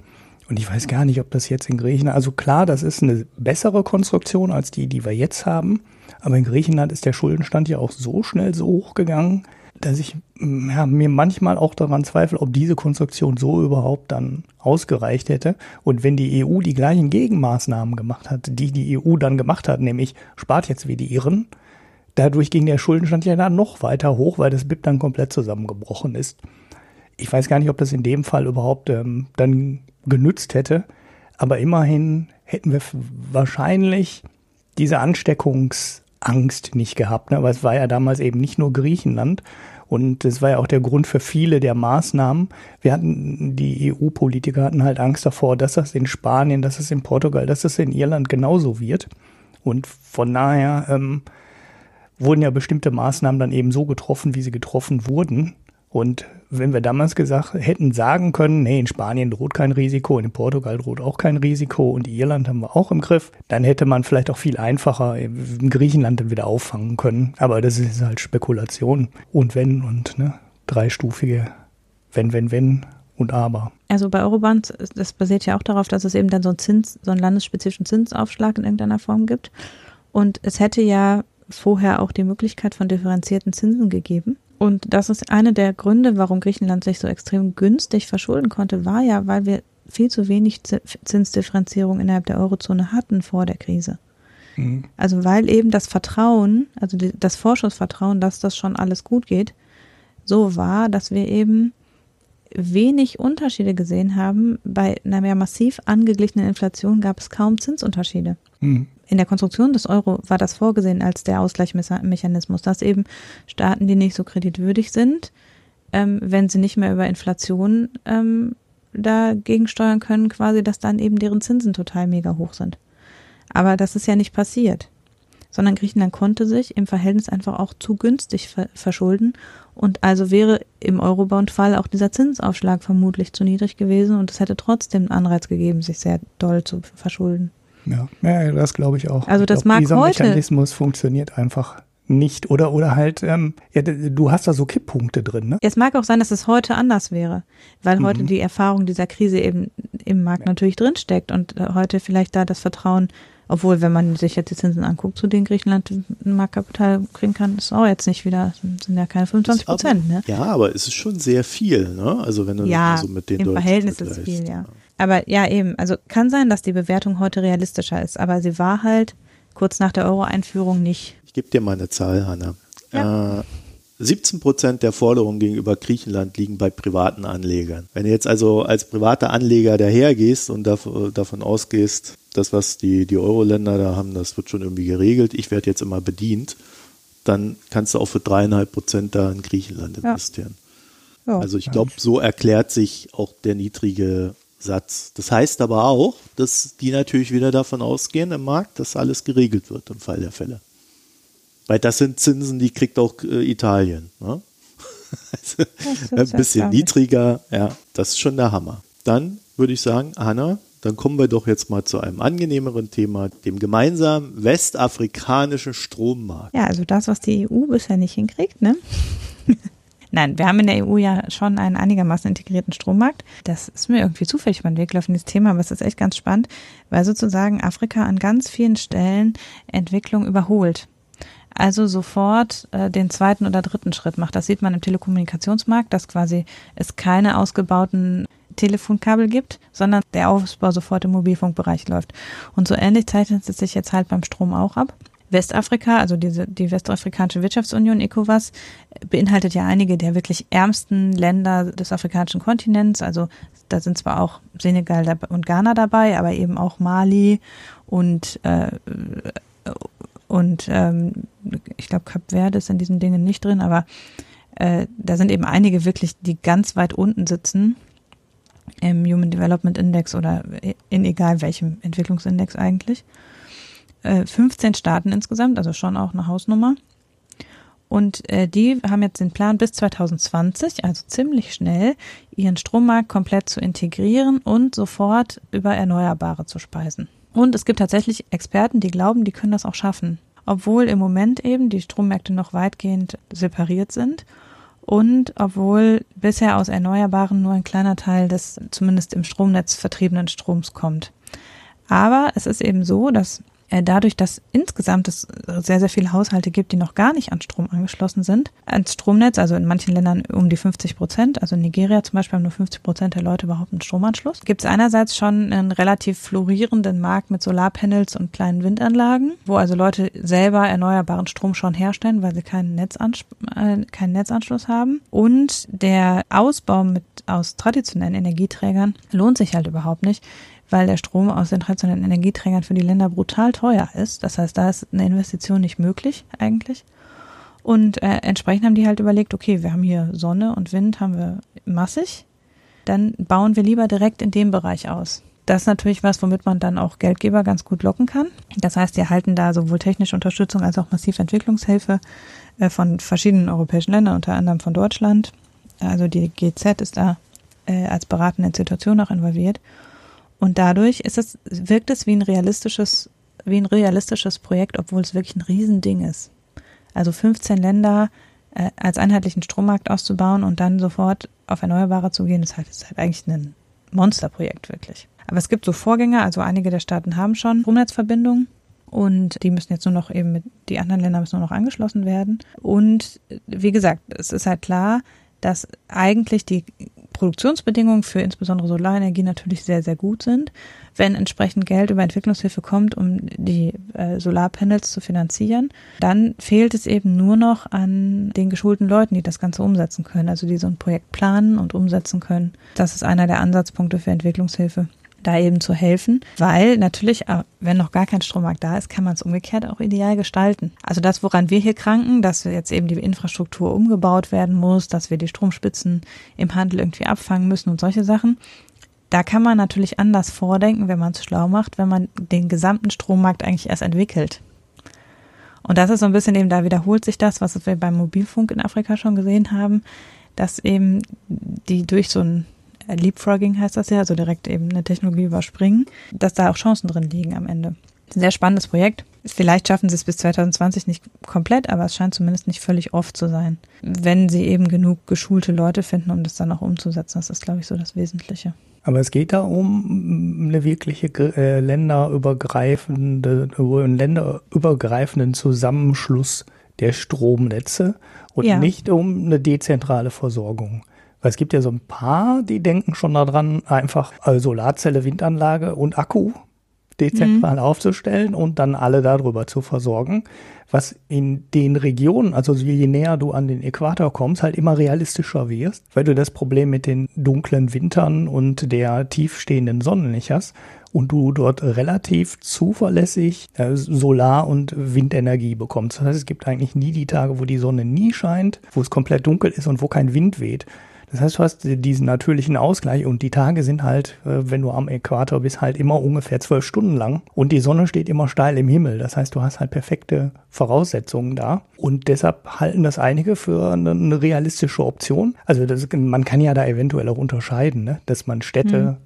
[SPEAKER 3] Und ich weiß gar nicht, ob das jetzt in Griechenland, also klar, das ist eine bessere Konstruktion als die, die wir jetzt haben. Aber in Griechenland ist der Schuldenstand ja auch so schnell so hoch gegangen, dass ich ja, mir manchmal auch daran zweifle, ob diese Konstruktion so überhaupt dann ausgereicht hätte. Und wenn die EU die gleichen Gegenmaßnahmen gemacht hat, die die EU dann gemacht hat, nämlich spart jetzt wie die Iren, Dadurch ging der Schuldenstand ja dann noch weiter hoch, weil das BIP dann komplett zusammengebrochen ist. Ich weiß gar nicht, ob das in dem Fall überhaupt ähm, dann genützt hätte, aber immerhin hätten wir wahrscheinlich diese Ansteckungsangst nicht gehabt. Ne? Aber es war ja damals eben nicht nur Griechenland und das war ja auch der Grund für viele der Maßnahmen. Wir hatten, die EU-Politiker hatten halt Angst davor, dass das in Spanien, dass es in Portugal, dass es in Irland genauso wird. Und von daher ähm, wurden ja bestimmte Maßnahmen dann eben so getroffen, wie sie getroffen wurden. Und wenn wir damals gesagt hätten sagen können, nee, in Spanien droht kein Risiko, in Portugal droht auch kein Risiko und Irland haben wir auch im Griff, dann hätte man vielleicht auch viel einfacher in Griechenland dann wieder auffangen können. Aber das ist halt Spekulation und wenn und ne, dreistufige wenn, wenn, wenn und aber.
[SPEAKER 2] Also bei Eurobonds, das basiert ja auch darauf, dass es eben dann so einen Zins, so einen landesspezifischen Zinsaufschlag in irgendeiner Form gibt. Und es hätte ja vorher auch die Möglichkeit von differenzierten Zinsen gegeben. Und das ist einer der Gründe, warum Griechenland sich so extrem günstig verschulden konnte, war ja, weil wir viel zu wenig Zinsdifferenzierung innerhalb der Eurozone hatten vor der Krise. Mhm. Also weil eben das Vertrauen, also das Vorschussvertrauen, dass das schon alles gut geht, so war, dass wir eben wenig Unterschiede gesehen haben. Bei einer mehr massiv angeglichenen Inflation gab es kaum Zinsunterschiede. Mhm in der Konstruktion des Euro war das vorgesehen als der Ausgleichsmechanismus, dass eben Staaten, die nicht so kreditwürdig sind, ähm, wenn sie nicht mehr über Inflation ähm, dagegen steuern können, quasi, dass dann eben deren Zinsen total mega hoch sind. Aber das ist ja nicht passiert, sondern Griechenland konnte sich im Verhältnis einfach auch zu günstig ver verschulden und also wäre im Eurobond-Fall auch dieser Zinsaufschlag vermutlich zu niedrig gewesen und es hätte trotzdem einen Anreiz gegeben, sich sehr doll zu verschulden.
[SPEAKER 3] Ja, ja das glaube ich auch.
[SPEAKER 2] Also das
[SPEAKER 3] glaub,
[SPEAKER 2] mag
[SPEAKER 3] dieser
[SPEAKER 2] heute.
[SPEAKER 3] Mechanismus funktioniert einfach nicht oder oder halt ähm, ja, du hast da so Kipppunkte drin ne
[SPEAKER 2] es mag auch sein dass es heute anders wäre weil mhm. heute die Erfahrung dieser Krise eben im Markt ja. natürlich drinsteckt und äh, heute vielleicht da das Vertrauen obwohl wenn man sich jetzt die Zinsen anguckt zu denen Griechenland ein Marktkapital kriegen kann ist auch jetzt nicht wieder sind ja keine 25 Prozent ne
[SPEAKER 1] ja aber es ist schon sehr viel ne also wenn du
[SPEAKER 2] ja,
[SPEAKER 1] so mit den
[SPEAKER 2] im Verhältnis ist viel ja aber ja, eben, also kann sein, dass die Bewertung heute realistischer ist, aber sie war halt kurz nach der Euro-Einführung nicht.
[SPEAKER 1] Ich gebe dir mal eine Zahl, Hanna. Ja. Äh, 17 Prozent der Forderungen gegenüber Griechenland liegen bei privaten Anlegern. Wenn du jetzt also als privater Anleger dahergehst und davon ausgehst, das, was die, die Euro-Länder da haben, das wird schon irgendwie geregelt, ich werde jetzt immer bedient, dann kannst du auch für dreieinhalb Prozent da in Griechenland investieren. Ja. Ja, also ich glaube, so erklärt sich auch der niedrige Satz. Das heißt aber auch, dass die natürlich wieder davon ausgehen im Markt, dass alles geregelt wird im Fall der Fälle. Weil das sind Zinsen, die kriegt auch äh, Italien. Ne? also ein bisschen niedriger, ja, das ist schon der Hammer. Dann würde ich sagen, Hanna, dann kommen wir doch jetzt mal zu einem angenehmeren Thema, dem gemeinsamen westafrikanischen Strommarkt.
[SPEAKER 2] Ja, also das, was die EU bisher nicht hinkriegt, ne? Nein, wir haben in der EU ja schon einen einigermaßen integrierten Strommarkt. Das ist mir irgendwie zufällig über den Weg gelaufen, dieses Thema, aber es ist echt ganz spannend, weil sozusagen Afrika an ganz vielen Stellen Entwicklung überholt. Also sofort äh, den zweiten oder dritten Schritt macht. Das sieht man im Telekommunikationsmarkt, dass quasi es keine ausgebauten Telefonkabel gibt, sondern der Ausbau sofort im Mobilfunkbereich läuft. Und so ähnlich zeichnet es sich jetzt halt beim Strom auch ab. Westafrika, also diese, die Westafrikanische Wirtschaftsunion ECOWAS, beinhaltet ja einige der wirklich ärmsten Länder des afrikanischen Kontinents. Also da sind zwar auch Senegal und Ghana dabei, aber eben auch Mali und äh, und ähm, ich glaube Kap Verde ist in diesen Dingen nicht drin, aber äh, da sind eben einige wirklich, die ganz weit unten sitzen im Human Development Index oder in egal welchem Entwicklungsindex eigentlich. 15 äh, Staaten insgesamt, also schon auch eine Hausnummer. Und äh, die haben jetzt den Plan, bis 2020, also ziemlich schnell, ihren Strommarkt komplett zu integrieren und sofort über Erneuerbare zu speisen. Und es gibt tatsächlich Experten, die glauben, die können das auch schaffen. Obwohl im Moment eben die Strommärkte noch weitgehend separiert sind und obwohl bisher aus Erneuerbaren nur ein kleiner Teil des zumindest im Stromnetz vertriebenen Stroms kommt. Aber es ist eben so, dass dadurch, dass insgesamt es sehr, sehr viele Haushalte gibt, die noch gar nicht an Strom angeschlossen sind, ans Stromnetz, also in manchen Ländern um die 50 Prozent, also in Nigeria zum Beispiel haben nur 50 Prozent der Leute überhaupt einen Stromanschluss, gibt es einerseits schon einen relativ florierenden Markt mit Solarpanels und kleinen Windanlagen, wo also Leute selber erneuerbaren Strom schon herstellen, weil sie keinen, Netzans äh, keinen Netzanschluss haben. Und der Ausbau mit aus traditionellen Energieträgern lohnt sich halt überhaupt nicht, weil der Strom aus den traditionellen Energieträgern für die Länder brutal teuer ist. Das heißt, da ist eine Investition nicht möglich eigentlich. Und äh, entsprechend haben die halt überlegt, okay, wir haben hier Sonne und Wind, haben wir massig, dann bauen wir lieber direkt in dem Bereich aus. Das ist natürlich was, womit man dann auch Geldgeber ganz gut locken kann. Das heißt, die erhalten da sowohl technische Unterstützung als auch massiv Entwicklungshilfe äh, von verschiedenen europäischen Ländern, unter anderem von Deutschland Also die GZ ist da äh, als beratende Institution auch involviert. Und dadurch ist es, wirkt es wie ein realistisches, wie ein realistisches Projekt, obwohl es wirklich ein Riesending ist. Also 15 Länder äh, als einheitlichen Strommarkt auszubauen und dann sofort auf Erneuerbare zu gehen, ist halt, ist halt eigentlich ein Monsterprojekt wirklich. Aber es gibt so Vorgänger, also einige der Staaten haben schon Stromnetzverbindungen und die müssen jetzt nur noch eben mit, die anderen Länder müssen nur noch angeschlossen werden. Und wie gesagt, es ist halt klar, dass eigentlich die Produktionsbedingungen für insbesondere Solarenergie natürlich sehr, sehr gut sind. Wenn entsprechend Geld über Entwicklungshilfe kommt, um die äh, Solarpanels zu finanzieren, dann fehlt es eben nur noch an den geschulten Leuten, die das Ganze umsetzen können, also die so ein Projekt planen und umsetzen können. Das ist einer der Ansatzpunkte für Entwicklungshilfe da eben zu helfen, weil natürlich, äh, wenn noch gar kein Strommarkt da ist, kann man es umgekehrt auch ideal gestalten. Also das, woran wir hier kranken, dass jetzt eben die Infrastruktur umgebaut werden muss, dass wir die Stromspitzen im Handel irgendwie abfangen müssen und solche Sachen. Da kann man natürlich anders vordenken, wenn man es schlau macht, wenn man den gesamten Strommarkt eigentlich erst entwickelt. Und das ist so ein bisschen eben, da wiederholt sich das, was wir beim Mobilfunk in Afrika schon gesehen haben, dass eben die durch so ein Leapfrogging heißt das ja, also direkt eben eine Technologie überspringen, dass da auch Chancen drin liegen am Ende. Ein sehr spannendes Projekt. Vielleicht schaffen sie es bis 2020 nicht komplett, aber es scheint zumindest nicht völlig oft zu sein. Wenn sie eben genug geschulte Leute finden, um das dann auch umzusetzen, das ist, glaube ich, so das Wesentliche.
[SPEAKER 3] Aber es geht da um eine wirkliche äh, länderübergreifende, einen länderübergreifenden Zusammenschluss der Stromnetze und ja. nicht um eine dezentrale Versorgung. Weil es gibt ja so ein paar, die denken schon daran, einfach Solarzelle, Windanlage und Akku dezentral mhm. aufzustellen und dann alle darüber zu versorgen, was in den Regionen, also je näher du an den Äquator kommst, halt immer realistischer wirst, weil du das Problem mit den dunklen Wintern und der tiefstehenden Sonne nicht hast und du dort relativ zuverlässig äh, Solar- und Windenergie bekommst. Das heißt, es gibt eigentlich nie die Tage, wo die Sonne nie scheint, wo es komplett dunkel ist und wo kein Wind weht. Das heißt, du hast diesen natürlichen Ausgleich und die Tage sind halt, äh, wenn du am Äquator bist, halt immer ungefähr zwölf Stunden lang und die Sonne steht immer steil im Himmel. Das heißt, du hast halt perfekte Voraussetzungen da und deshalb halten das einige für eine, realistische Option. Also das, man kann ja da eventuell auch unterscheiden, ne? dass man Städte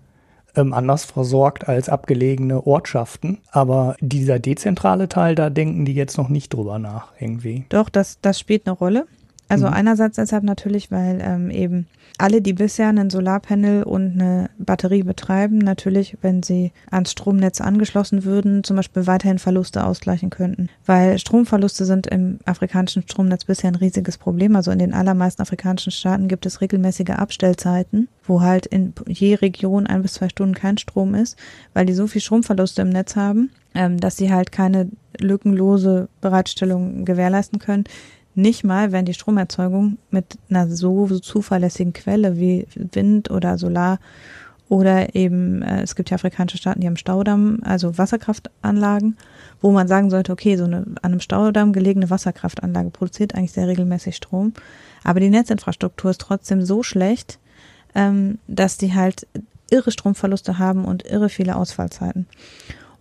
[SPEAKER 3] mhm. anders versorgt als abgelegene Ortschaften. Aber dieser dezentrale Teil, da denken die jetzt noch nicht drüber nach irgendwie.
[SPEAKER 2] Doch, das, das spielt eine Rolle. Also mhm. einerseits deshalb natürlich, weil ähm, eben alle, die bisher ein Solarpanel und eine Batterie betreiben, natürlich, wenn sie ans Stromnetz angeschlossen würden, zum Beispiel weiterhin Verluste ausgleichen könnten. Weil Stromverluste sind im afrikanischen Stromnetz bisher ein riesiges Problem. Also in den allermeisten afrikanischen Staaten gibt es regelmäßige Abstellzeiten, wo halt in je Region ein bis zwei Stunden kein Strom ist, weil die so viel Stromverluste im Netz haben, ähm, dass sie halt keine lückenlose Bereitstellung gewährleisten können nicht mal, wenn die Stromerzeugung mit einer so zuverlässigen Quelle wie Wind oder Solar oder eben, äh, es gibt ja afrikanische Staaten, die haben Staudamm, also Wasserkraftanlagen, wo man sagen sollte, okay, so eine an einem Staudamm gelegene Wasserkraftanlage produziert eigentlich sehr regelmäßig Strom, aber die Netzinfrastruktur ist trotzdem so schlecht, ähm, dass die halt irre Stromverluste haben und irre viele Ausfallzeiten.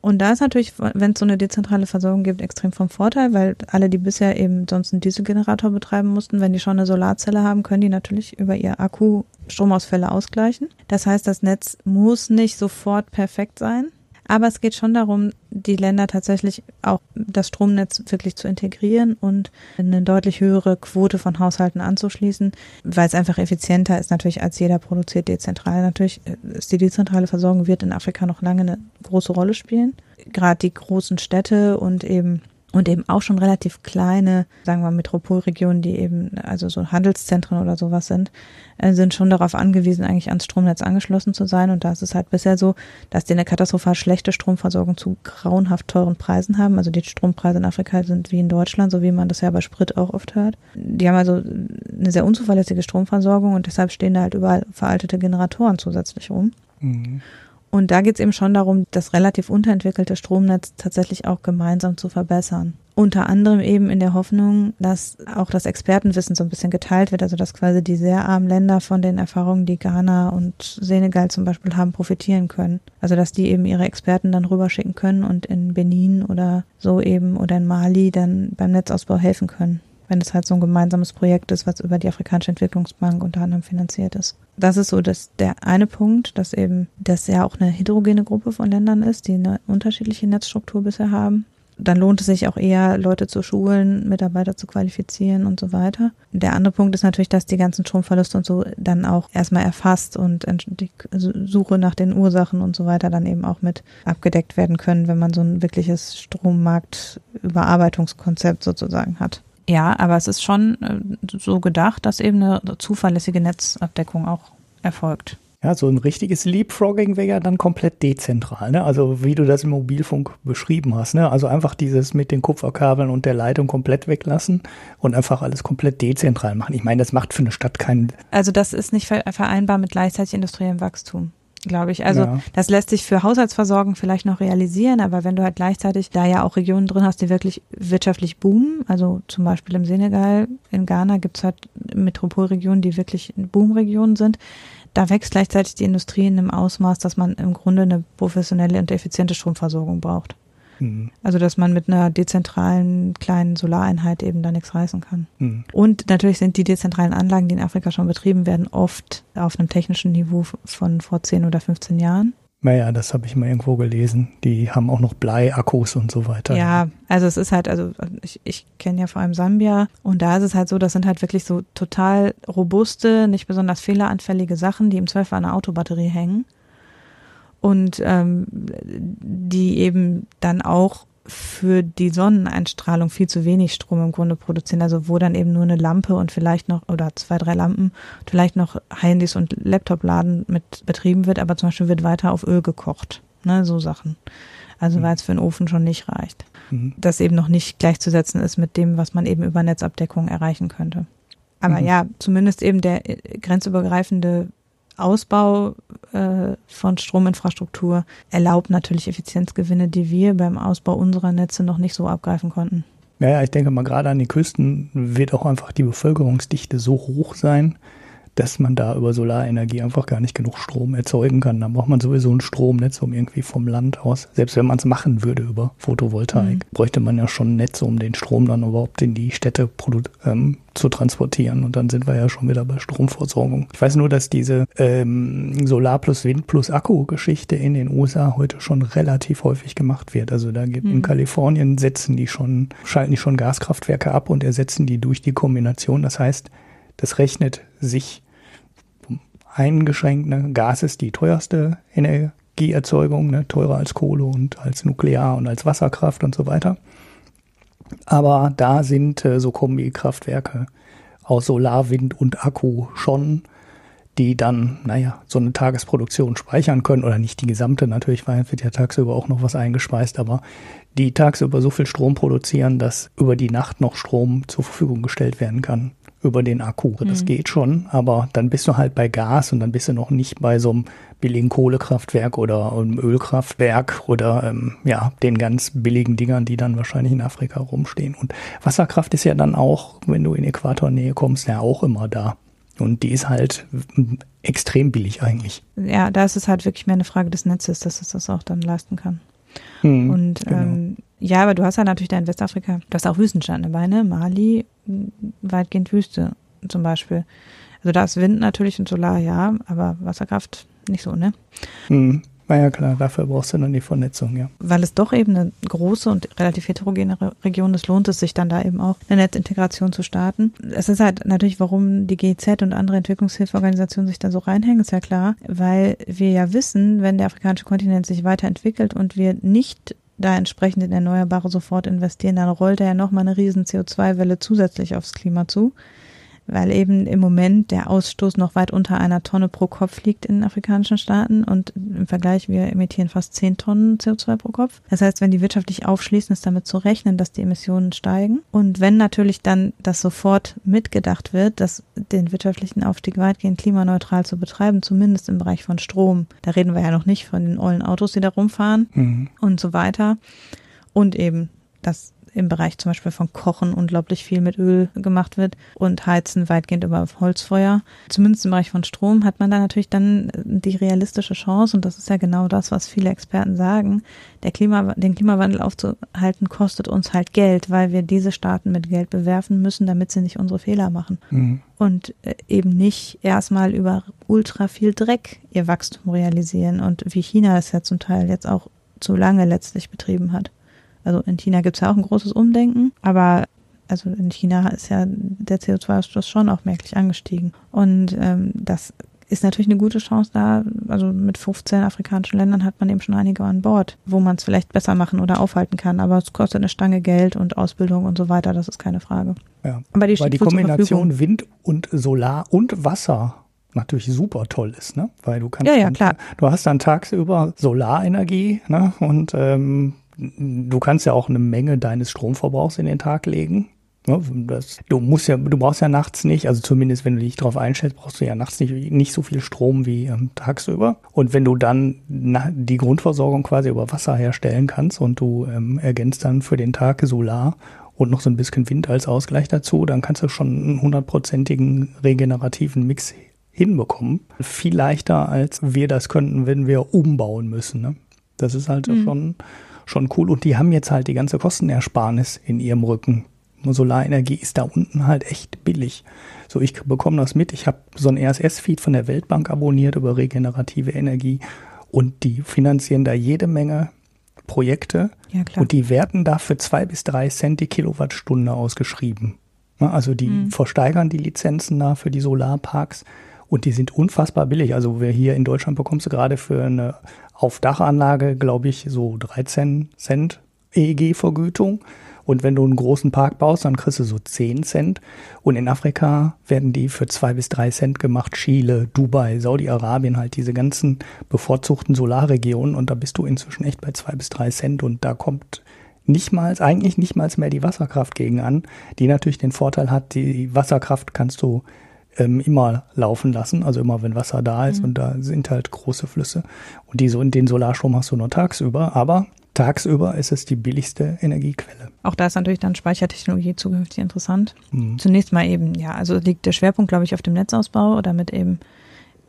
[SPEAKER 2] Und da ist natürlich, wenn es so eine dezentrale Versorgung gibt, extrem vom Vorteil, weil alle, die bisher eben sonst einen Dieselgenerator betreiben mussten, wenn die schon eine Solarzelle haben, können die natürlich über ihr Akku Stromausfälle ausgleichen. Das heißt, das Netz muss nicht sofort perfekt sein. Aber es geht schon darum, die Länder tatsächlich auch das Stromnetz wirklich zu integrieren und eine deutlich höhere Quote von Haushalten anzuschließen, weil es einfach effizienter ist natürlich, als jeder produziert dezentral. Natürlich ist die dezentrale Versorgung wird in Afrika noch lange eine große Rolle spielen. Gerade die großen Städte und eben und eben auch schon relativ kleine, sagen wir Metropolregionen, die eben also so Handelszentren oder sowas sind, äh, sind schon darauf angewiesen, eigentlich ans Stromnetz angeschlossen zu sein. Und da ist es halt bisher so, dass die eine katastrophal schlechte Stromversorgung zu grauenhaft teuren Preisen haben. Also die Strompreise in Afrika sind wie in Deutschland, so wie man das ja bei Sprit auch oft hört. Die haben also eine sehr unzuverlässige Stromversorgung und deshalb stehen da halt überall veraltete Generatoren zusätzlich rum. Mhm. Und da geht es eben schon darum, das relativ unterentwickelte Stromnetz tatsächlich auch gemeinsam zu verbessern. Unter anderem eben in der Hoffnung, dass auch das Expertenwissen so ein bisschen geteilt wird, also dass quasi die sehr armen Länder von den Erfahrungen, die Ghana und Senegal zum Beispiel haben, profitieren können. Also dass die eben ihre Experten dann rüberschicken können und in Benin oder so eben oder in Mali dann beim Netzausbau helfen können wenn es halt so ein gemeinsames Projekt ist, was über die Afrikanische Entwicklungsbank unter anderem finanziert ist. Das ist so dass der eine Punkt, dass eben das ja auch eine heterogene Gruppe von Ländern ist, die eine unterschiedliche Netzstruktur bisher haben dann lohnt es sich auch eher, Leute zu schulen, Mitarbeiter zu qualifizieren und so weiter. Der andere Punkt ist natürlich, dass die ganzen Stromverluste und so dann auch erstmal erfasst und die Suche nach den Ursachen und so weiter dann eben auch mit abgedeckt werden können, wenn man so ein wirkliches Strommarktüberarbeitungskonzept sozusagen hat. Ja, aber es ist schon äh, so gedacht, dass eben eine zuverlässige Netzabdeckung auch erfolgt.
[SPEAKER 3] Ja, so ein richtiges Leapfrogging wäre ja dann komplett dezentral, ne? Also wie du das im Mobilfunk beschrieben hast, ne? Also einfach dieses mit den Kupferkabeln und der Leitung komplett weglassen und einfach alles komplett dezentral machen. Ich meine, das macht für eine Stadt keinen.
[SPEAKER 2] Also das ist nicht vereinbar mit gleichzeitig industriellem Wachstum glaube ich. Also ja. das lässt sich für Haushaltsversorgung vielleicht noch realisieren, aber wenn du halt gleichzeitig da ja auch Regionen drin hast, die wirklich wirtschaftlich boomen, also zum Beispiel im Senegal, in Ghana gibt es halt Metropolregionen, die wirklich Boomregionen sind, da wächst gleichzeitig die Industrie in einem Ausmaß, dass man im Grunde eine professionelle und effiziente Stromversorgung braucht. Mhm. Also, dass man mit einer dezentralen kleinen Solareinheit eben da nichts reißen kann. Mhm. Und natürlich sind die dezentralen Anlagen, die in Afrika schon betrieben werden, oft auf einem technischen Niveau von vor 10 oder 15 Jahren.
[SPEAKER 3] Naja, das habe ich mal irgendwo gelesen. Die haben auch noch Bleiakkus und so weiter.
[SPEAKER 2] Ja, also es ist halt, also ich, ich kenne ja vor allem Sambia und da ist es halt so, das sind halt wirklich so total robuste, nicht besonders fehleranfällige Sachen, die im Zweifel an einer Autobatterie hängen und ähm, die eben dann auch für die Sonneneinstrahlung viel zu wenig Strom im Grunde produzieren. Also wo dann eben nur eine Lampe und vielleicht noch, oder zwei, drei Lampen, vielleicht noch Handys und Laptop-Laden mit betrieben wird, aber zum Beispiel wird weiter auf Öl gekocht. Ne, so Sachen. Also mhm. weil es für einen Ofen schon nicht reicht. Mhm. Das eben noch nicht gleichzusetzen ist mit dem, was man eben über Netzabdeckung erreichen könnte. Aber mhm. ja, zumindest eben der äh, grenzübergreifende Ausbau äh, von Strominfrastruktur erlaubt natürlich Effizienzgewinne, die wir beim Ausbau unserer Netze noch nicht so abgreifen konnten.
[SPEAKER 3] Ja, ich denke mal, gerade an den Küsten wird auch einfach die Bevölkerungsdichte so hoch sein, dass man da über Solarenergie einfach gar nicht genug Strom erzeugen kann. Dann braucht man sowieso ein Stromnetz, um irgendwie vom Land aus, selbst wenn man es machen würde über Photovoltaik, mhm. bräuchte man ja schon Netze, um den Strom dann überhaupt in die Städte ähm, zu transportieren. Und dann sind wir ja schon wieder bei Stromversorgung. Ich weiß nur, dass diese ähm, Solar plus Wind plus Akku-Geschichte in den USA heute schon relativ häufig gemacht wird. Also da gibt mhm. in Kalifornien setzen die schon, schalten die schon Gaskraftwerke ab und ersetzen die durch die Kombination. Das heißt, das rechnet sich eingeschränkt. Ne? Gas ist die teuerste Energieerzeugung, ne? teurer als Kohle und als Nuklear und als Wasserkraft und so weiter. Aber da sind äh, so Kombikraftwerke aus Solar, Wind und Akku schon, die dann, naja, so eine Tagesproduktion speichern können oder nicht die gesamte, natürlich, weil wird ja tagsüber auch noch was eingespeist, aber die tagsüber so viel Strom produzieren, dass über die Nacht noch Strom zur Verfügung gestellt werden kann über den Akku. Das mhm. geht schon, aber dann bist du halt bei Gas und dann bist du noch nicht bei so einem billigen Kohlekraftwerk oder einem Ölkraftwerk oder ähm, ja, den ganz billigen Dingern, die dann wahrscheinlich in Afrika rumstehen. Und Wasserkraft ist ja dann auch, wenn du in Äquatornähe kommst, ja auch immer da. Und die ist halt extrem billig eigentlich.
[SPEAKER 2] Ja, da ist es halt wirklich mehr eine Frage des Netzes, dass es das auch dann leisten kann. Mhm, und genau. ähm, ja, aber du hast ja natürlich da in Westafrika, du hast auch Wüstenstaaten dabei, ne? Mali, weitgehend Wüste zum Beispiel. Also da ist Wind natürlich und Solar, ja, aber Wasserkraft nicht so, ne?
[SPEAKER 3] Hm. Na ja, klar, dafür brauchst du dann die Vernetzung, ja.
[SPEAKER 2] Weil es doch eben eine große und relativ heterogene Region ist, lohnt es sich dann da eben auch eine Netzintegration zu starten. Es ist halt natürlich, warum die GZ und andere Entwicklungshilfeorganisationen sich da so reinhängen, ist ja klar, weil wir ja wissen, wenn der afrikanische Kontinent sich weiterentwickelt und wir nicht da entsprechend in Erneuerbare sofort investieren, dann rollt er ja nochmal eine riesen CO2-Welle zusätzlich aufs Klima zu weil eben im Moment der Ausstoß noch weit unter einer Tonne pro Kopf liegt in afrikanischen Staaten und im Vergleich, wir emittieren fast zehn Tonnen CO2 pro Kopf. Das heißt, wenn die wirtschaftlich aufschließen, ist damit zu rechnen, dass die Emissionen steigen. Und wenn natürlich dann das sofort mitgedacht wird, dass den wirtschaftlichen Aufstieg weitgehend klimaneutral zu betreiben, zumindest im Bereich von Strom, da reden wir ja noch nicht von den ollen Autos, die da rumfahren mhm. und so weiter. Und eben, dass im Bereich zum Beispiel von Kochen unglaublich viel mit Öl gemacht wird und Heizen weitgehend über Holzfeuer. Zumindest im Bereich von Strom hat man da natürlich dann die realistische Chance und das ist ja genau das, was viele Experten sagen. Der Klima, den Klimawandel aufzuhalten kostet uns halt Geld, weil wir diese Staaten mit Geld bewerfen müssen, damit sie nicht unsere Fehler machen. Mhm. Und äh, eben nicht erstmal über ultra viel Dreck ihr Wachstum realisieren und wie China es ja zum Teil jetzt auch zu lange letztlich betrieben hat. Also in China gibt es ja auch ein großes Umdenken, aber also in China ist ja der CO2-Ausstoß schon auch merklich angestiegen. Und ähm, das ist natürlich eine gute Chance da. Also mit 15 afrikanischen Ländern hat man eben schon einige an Bord, wo man es vielleicht besser machen oder aufhalten kann. Aber es kostet eine Stange Geld und Ausbildung und so weiter, das ist keine Frage.
[SPEAKER 3] Ja. Aber die, Weil die Kombination Wind und Solar und Wasser natürlich super toll ist, ne? Weil du kannst
[SPEAKER 2] ja, ja, klar.
[SPEAKER 3] du hast dann tagsüber Solarenergie, ne? Und ähm, du kannst ja auch eine Menge deines Stromverbrauchs in den Tag legen. Das, du musst ja, du brauchst ja nachts nicht, also zumindest wenn du dich darauf einstellst, brauchst du ja nachts nicht, nicht so viel Strom wie ähm, tagsüber. Und wenn du dann na, die Grundversorgung quasi über Wasser herstellen kannst und du ähm, ergänzt dann für den Tag Solar und noch so ein bisschen Wind als Ausgleich dazu, dann kannst du schon einen hundertprozentigen regenerativen Mix hinbekommen. Viel leichter, als wir das könnten, wenn wir umbauen müssen. Ne? Das ist halt mhm. schon, schon cool. Und die haben jetzt halt die ganze Kostenersparnis in ihrem Rücken. Solarenergie ist da unten halt echt billig. So, ich bekomme das mit. Ich habe so ein RSS-Feed von der Weltbank abonniert über regenerative Energie und die finanzieren da jede Menge Projekte ja, und die werden da für zwei bis drei Cent die Kilowattstunde ausgeschrieben. Also die mhm. versteigern die Lizenzen da für die Solarparks und die sind unfassbar billig. Also wer hier in Deutschland bekommst du gerade für eine Aufdachanlage, glaube ich, so 13 Cent EEG-Vergütung. Und wenn du einen großen Park baust, dann kriegst du so 10 Cent. Und in Afrika werden die für zwei bis drei Cent gemacht. Chile, Dubai, Saudi-Arabien, halt diese ganzen bevorzugten Solarregionen. Und da bist du inzwischen echt bei zwei bis drei Cent. Und da kommt nicht mal, eigentlich nicht mal mehr die Wasserkraft gegen an, die natürlich den Vorteil hat, die Wasserkraft kannst du ähm, immer laufen lassen, also immer wenn Wasser da ist mhm. und da sind halt große Flüsse. Und die, so, den Solarstrom hast du nur tagsüber, aber tagsüber ist es die billigste Energiequelle.
[SPEAKER 2] Auch da ist natürlich dann Speichertechnologie zukünftig interessant. Mhm. Zunächst mal eben, ja, also liegt der Schwerpunkt, glaube ich, auf dem Netzausbau, damit eben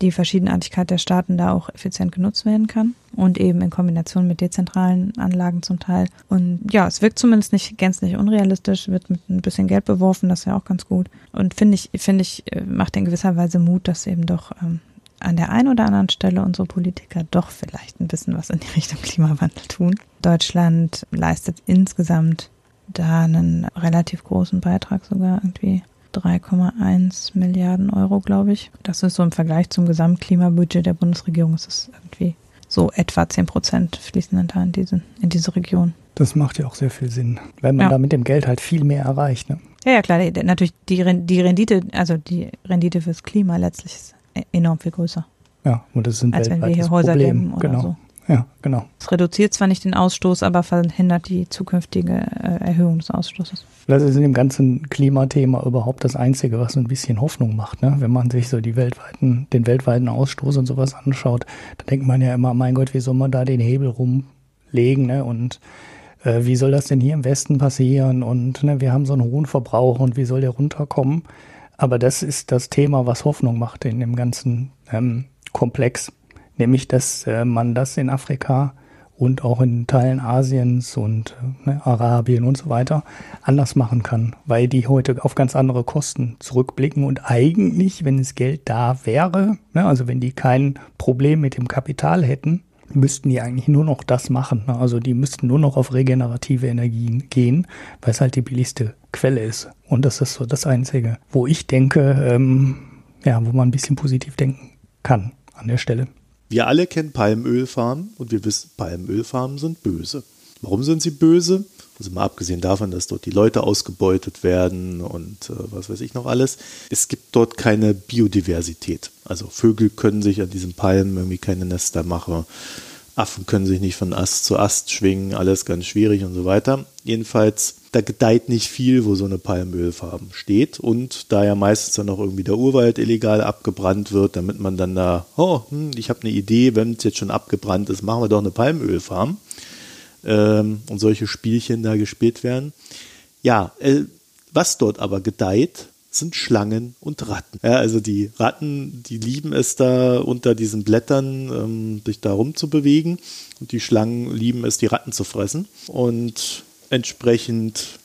[SPEAKER 2] die Verschiedenartigkeit der Staaten da auch effizient genutzt werden kann und eben in Kombination mit dezentralen Anlagen zum Teil. Und ja, es wirkt zumindest nicht gänzlich unrealistisch, wird mit ein bisschen Geld beworfen, das ist ja auch ganz gut. Und finde ich, finde ich, äh, macht in gewisser Weise Mut, dass eben doch ähm, an der einen oder anderen Stelle unsere Politiker doch vielleicht ein bisschen was in die Richtung Klimawandel tun. Deutschland leistet insgesamt da einen relativ großen Beitrag sogar irgendwie 3,1 Milliarden Euro, glaube ich. Das ist so im Vergleich zum Gesamtklimabudget der Bundesregierung, ist es irgendwie so etwa 10 Prozent fließen dann da in diese, in diese Region.
[SPEAKER 3] Das macht ja auch sehr viel Sinn, weil man ja. da mit dem Geld halt viel mehr erreicht. Ne?
[SPEAKER 2] Ja, ja, klar. Natürlich die, die Rendite, also die Rendite fürs Klima letztlich ist enorm viel größer.
[SPEAKER 3] Ja, und das ein
[SPEAKER 2] wenn wir hier Häuser Problem.
[SPEAKER 3] oder genau. so. Ja, genau.
[SPEAKER 2] Es reduziert zwar nicht den Ausstoß, aber verhindert die zukünftige äh, Erhöhung des Ausstoßes.
[SPEAKER 3] Das ist in dem ganzen Klimathema überhaupt das Einzige, was ein bisschen Hoffnung macht. Ne? Wenn man sich so die weltweiten, den weltweiten Ausstoß und sowas anschaut, dann denkt man ja immer, mein Gott, wie soll man da den Hebel rumlegen? Ne? Und äh, wie soll das denn hier im Westen passieren? Und ne, wir haben so einen hohen Verbrauch und wie soll der runterkommen? Aber das ist das Thema, was Hoffnung macht in dem ganzen ähm, Komplex nämlich dass äh, man das in Afrika und auch in Teilen Asiens und äh, ne, Arabien und so weiter anders machen kann, weil die heute auf ganz andere Kosten zurückblicken und eigentlich, wenn es Geld da wäre, ne, also wenn die kein Problem mit dem Kapital hätten, müssten die eigentlich nur noch das machen. Ne? Also die müssten nur noch auf regenerative Energien gehen, weil es halt die billigste Quelle ist. Und das ist so das Einzige, wo ich denke, ähm, ja, wo man ein bisschen positiv denken kann an der Stelle.
[SPEAKER 1] Wir alle kennen Palmölfarmen und wir wissen, Palmölfarmen sind böse. Warum sind sie böse? Also mal abgesehen davon, dass dort die Leute ausgebeutet werden und äh, was weiß ich noch alles. Es gibt dort keine Biodiversität. Also Vögel können sich an diesen Palmen irgendwie keine Nester machen. Affen können sich nicht von Ast zu Ast schwingen, alles ganz schwierig und so weiter. Jedenfalls, da gedeiht nicht viel, wo so eine Palmölfarben steht. Und da ja meistens dann auch irgendwie der Urwald illegal abgebrannt wird, damit man dann da, oh, hm, ich habe eine Idee, wenn es jetzt schon abgebrannt ist, machen wir doch eine Palmölfarm. ähm, und solche Spielchen da gespielt werden. Ja, äh, was dort aber gedeiht, sind Schlangen und Ratten. Ja, also die Ratten, die lieben es da unter diesen Blättern, ähm, sich da rumzubewegen. Und die Schlangen lieben es, die Ratten zu fressen. Und entsprechend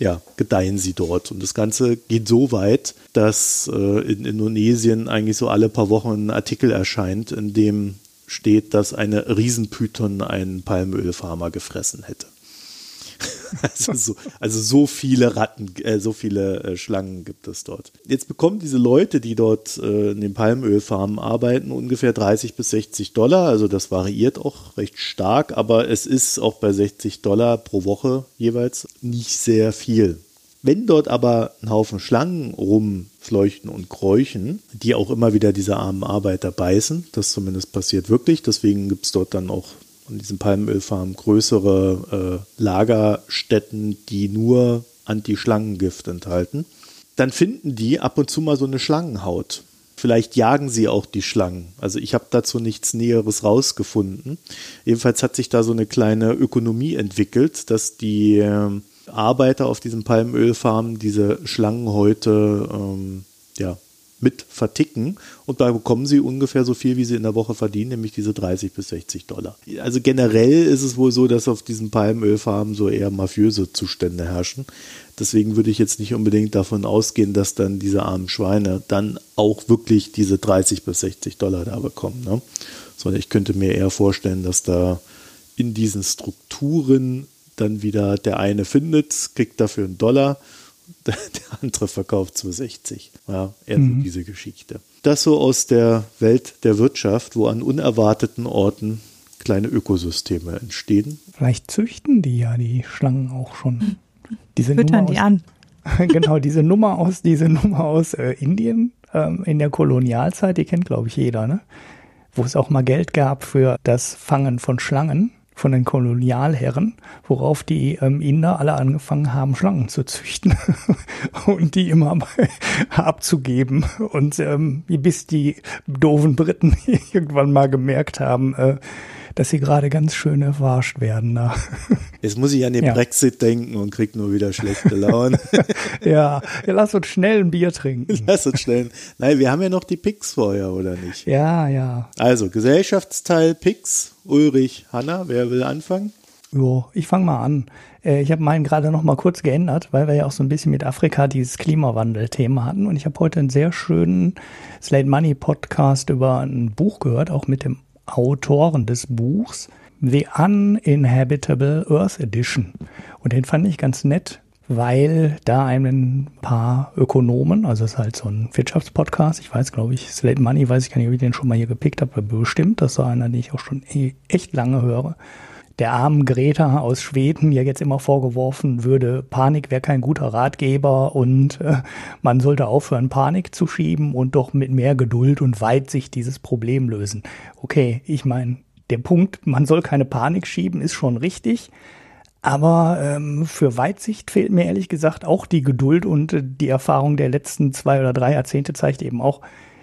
[SPEAKER 1] ja, gedeihen sie dort. Und das Ganze geht so weit, dass äh, in Indonesien eigentlich so alle paar Wochen ein Artikel erscheint, in dem steht, dass eine Riesenpython einen Palmölfarmer gefressen hätte. Also so, also so viele Ratten, äh, so viele äh, Schlangen gibt es dort. Jetzt bekommen diese Leute, die dort äh, in den Palmölfarmen arbeiten, ungefähr 30 bis 60 Dollar. Also das variiert auch recht stark, aber es ist auch bei 60 Dollar pro Woche jeweils nicht sehr viel. Wenn dort aber ein Haufen Schlangen rumfleuchten und kräuchen, die auch immer wieder diese armen Arbeiter beißen, das zumindest passiert wirklich, deswegen gibt es dort dann auch an diesen Palmölfarmen größere äh, Lagerstätten, die nur Anti-Schlangengift enthalten, dann finden die ab und zu mal so eine Schlangenhaut. Vielleicht jagen sie auch die Schlangen. Also ich habe dazu nichts Näheres rausgefunden. Jedenfalls hat sich da so eine kleine Ökonomie entwickelt, dass die äh, Arbeiter auf diesen Palmölfarmen diese Schlangenhäute ähm, ja, mit verticken und da bekommen sie ungefähr so viel, wie sie in der Woche verdienen, nämlich diese 30 bis 60 Dollar. Also generell ist es wohl so, dass auf diesen Palmölfarmen so eher mafiöse Zustände herrschen. Deswegen würde ich jetzt nicht unbedingt davon ausgehen, dass dann diese armen Schweine dann auch wirklich diese 30 bis 60 Dollar da bekommen. Ne? Sondern ich könnte mir eher vorstellen, dass da in diesen Strukturen dann wieder der eine findet, kriegt dafür einen Dollar der andere verkauft es für 60. Ja, eher mhm. so diese Geschichte. Das so aus der Welt der Wirtschaft, wo an unerwarteten Orten kleine Ökosysteme entstehen.
[SPEAKER 3] Vielleicht züchten die ja die Schlangen auch schon.
[SPEAKER 2] Diese Füttern die an.
[SPEAKER 3] genau, diese Nummer aus, diese Nummer aus äh, Indien ähm, in der Kolonialzeit, die kennt, glaube ich, jeder, ne? Wo es auch mal Geld gab für das Fangen von Schlangen von den Kolonialherren, worauf die ähm, Inder alle angefangen haben, Schlangen zu züchten und die immer abzugeben. Und ähm, bis die doofen Briten irgendwann mal gemerkt haben, äh, dass sie gerade ganz schön erwarscht werden. Da.
[SPEAKER 1] Jetzt muss ich an den ja. Brexit denken und krieg nur wieder schlechte Laune.
[SPEAKER 3] ja, ja, lass uns schnell ein Bier trinken.
[SPEAKER 1] Lass uns schnell. Nein, wir haben ja noch die Picks vorher, oder nicht?
[SPEAKER 3] Ja, ja.
[SPEAKER 1] Also, Gesellschaftsteil Picks, Ulrich, Hanna, wer will anfangen?
[SPEAKER 3] Jo, ich fange mal an. Äh, ich habe meinen gerade noch mal kurz geändert, weil wir ja auch so ein bisschen mit Afrika dieses Klimawandel-Thema hatten. Und ich habe heute einen sehr schönen Slate Money Podcast über ein Buch gehört, auch mit dem Autoren des Buchs The Uninhabitable Earth Edition. Und den fand ich ganz nett, weil da ein paar Ökonomen, also es ist halt so ein Wirtschaftspodcast, ich weiß, glaube ich, Slate Money, weiß ich gar nicht, ob ich den schon mal hier gepickt habe, bestimmt, das so einer, den ich auch schon e-, echt lange höre. Der armen Greta aus Schweden ja jetzt immer vorgeworfen würde, Panik wäre kein guter Ratgeber und äh, man sollte aufhören, Panik zu schieben und doch mit mehr Geduld und Weitsicht dieses Problem lösen. Okay, ich meine, der Punkt, man soll keine Panik schieben, ist schon richtig. Aber ähm, für Weitsicht fehlt mir ehrlich gesagt auch die Geduld und äh, die Erfahrung der letzten zwei oder drei Jahrzehnte zeigt eben auch,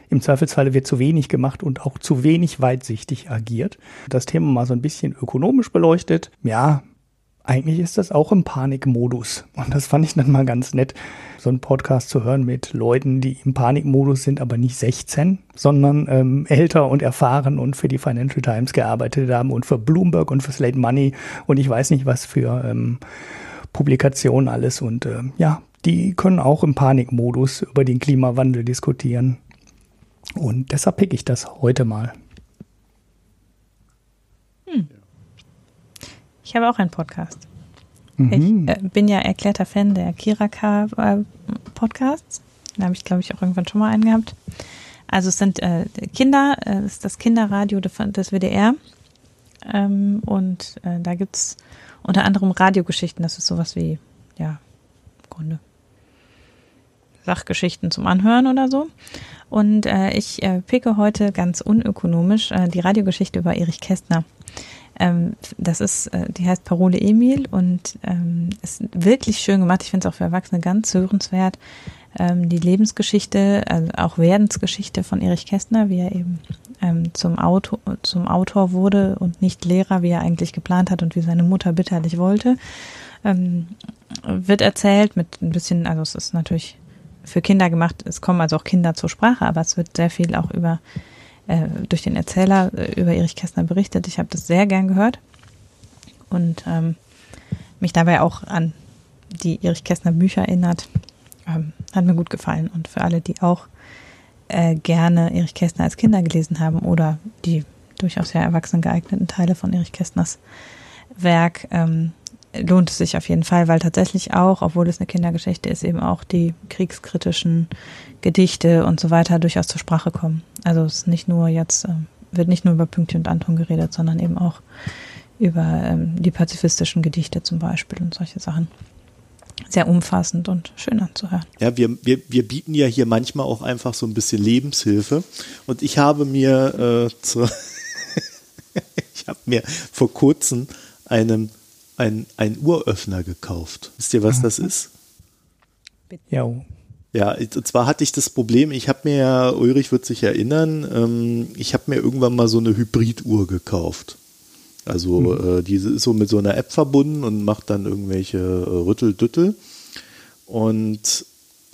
[SPEAKER 3] im Zweifelsfalle wird zu wenig gemacht und auch zu wenig weitsichtig agiert. Das Thema mal so ein bisschen ökonomisch beleuchtet. Ja, eigentlich ist das auch im Panikmodus. Und das fand ich dann mal ganz nett, so einen Podcast zu hören mit Leuten, die im Panikmodus sind, aber nicht 16, sondern ähm, älter und erfahren und für die Financial Times gearbeitet haben und für Bloomberg und für Slate Money und ich weiß nicht was für ähm, Publikationen alles. Und äh, ja, die können auch im Panikmodus über den Klimawandel diskutieren. Und deshalb pick ich das heute mal.
[SPEAKER 2] Hm. Ich habe auch einen Podcast. Mhm. Ich äh, bin ja erklärter Fan der Kiraka äh. Da habe ich, glaube ich, auch irgendwann schon mal einen gehabt. Also es sind äh, Kinder, äh, es ist das Kinderradio des WDR. Ähm, und äh, da gibt es unter anderem Radiogeschichten. Das ist sowas wie, ja, im Grunde Sachgeschichten zum Anhören oder so. Und äh, ich äh, picke heute ganz unökonomisch äh, die Radiogeschichte über Erich Kästner. Ähm, das ist, äh, die heißt Parole Emil und ähm, ist wirklich schön gemacht. Ich finde es auch für Erwachsene ganz hörenswert. ähm, die Lebensgeschichte, also auch Werdensgeschichte von Erich Kästner, wie er eben ähm, zum, Autor, zum Autor wurde und nicht Lehrer, wie er eigentlich geplant hat und wie seine Mutter bitterlich wollte, ähm, wird erzählt mit ein bisschen, also es ist natürlich für Kinder gemacht, es kommen also auch Kinder zur Sprache, aber es wird sehr viel auch über äh, durch den Erzähler äh, über Erich Kästner berichtet. Ich habe das sehr gern gehört und ähm, mich dabei auch an die Erich Kästner Bücher erinnert. Ähm, hat mir gut gefallen. Und für alle, die auch äh, gerne Erich Kästner als Kinder gelesen haben oder die durchaus ja erwachsen geeigneten Teile von Erich Kästners Werk, ähm, lohnt es sich auf jeden Fall, weil tatsächlich auch, obwohl es eine Kindergeschichte ist, eben auch die kriegskritischen Gedichte und so weiter durchaus zur Sprache kommen. Also es ist nicht nur jetzt, äh, wird nicht nur über Pünktchen und Anton geredet, sondern eben auch über ähm, die pazifistischen Gedichte zum Beispiel und solche Sachen. Sehr umfassend und schön anzuhören.
[SPEAKER 1] Ja, wir, wir, wir bieten ja hier manchmal auch einfach so ein bisschen Lebenshilfe. Und ich habe mir äh, zur ich habe mir vor kurzem einen, einen, einen Uhröffner gekauft. Wisst ihr, was das ist?
[SPEAKER 3] Ja.
[SPEAKER 1] Ja, und zwar hatte ich das Problem, ich habe mir ja, Ulrich wird sich erinnern, ähm, ich habe mir irgendwann mal so eine Hybriduhr gekauft. Also mhm. äh, diese ist so mit so einer App verbunden und macht dann irgendwelche äh, Rütteldüttel. Und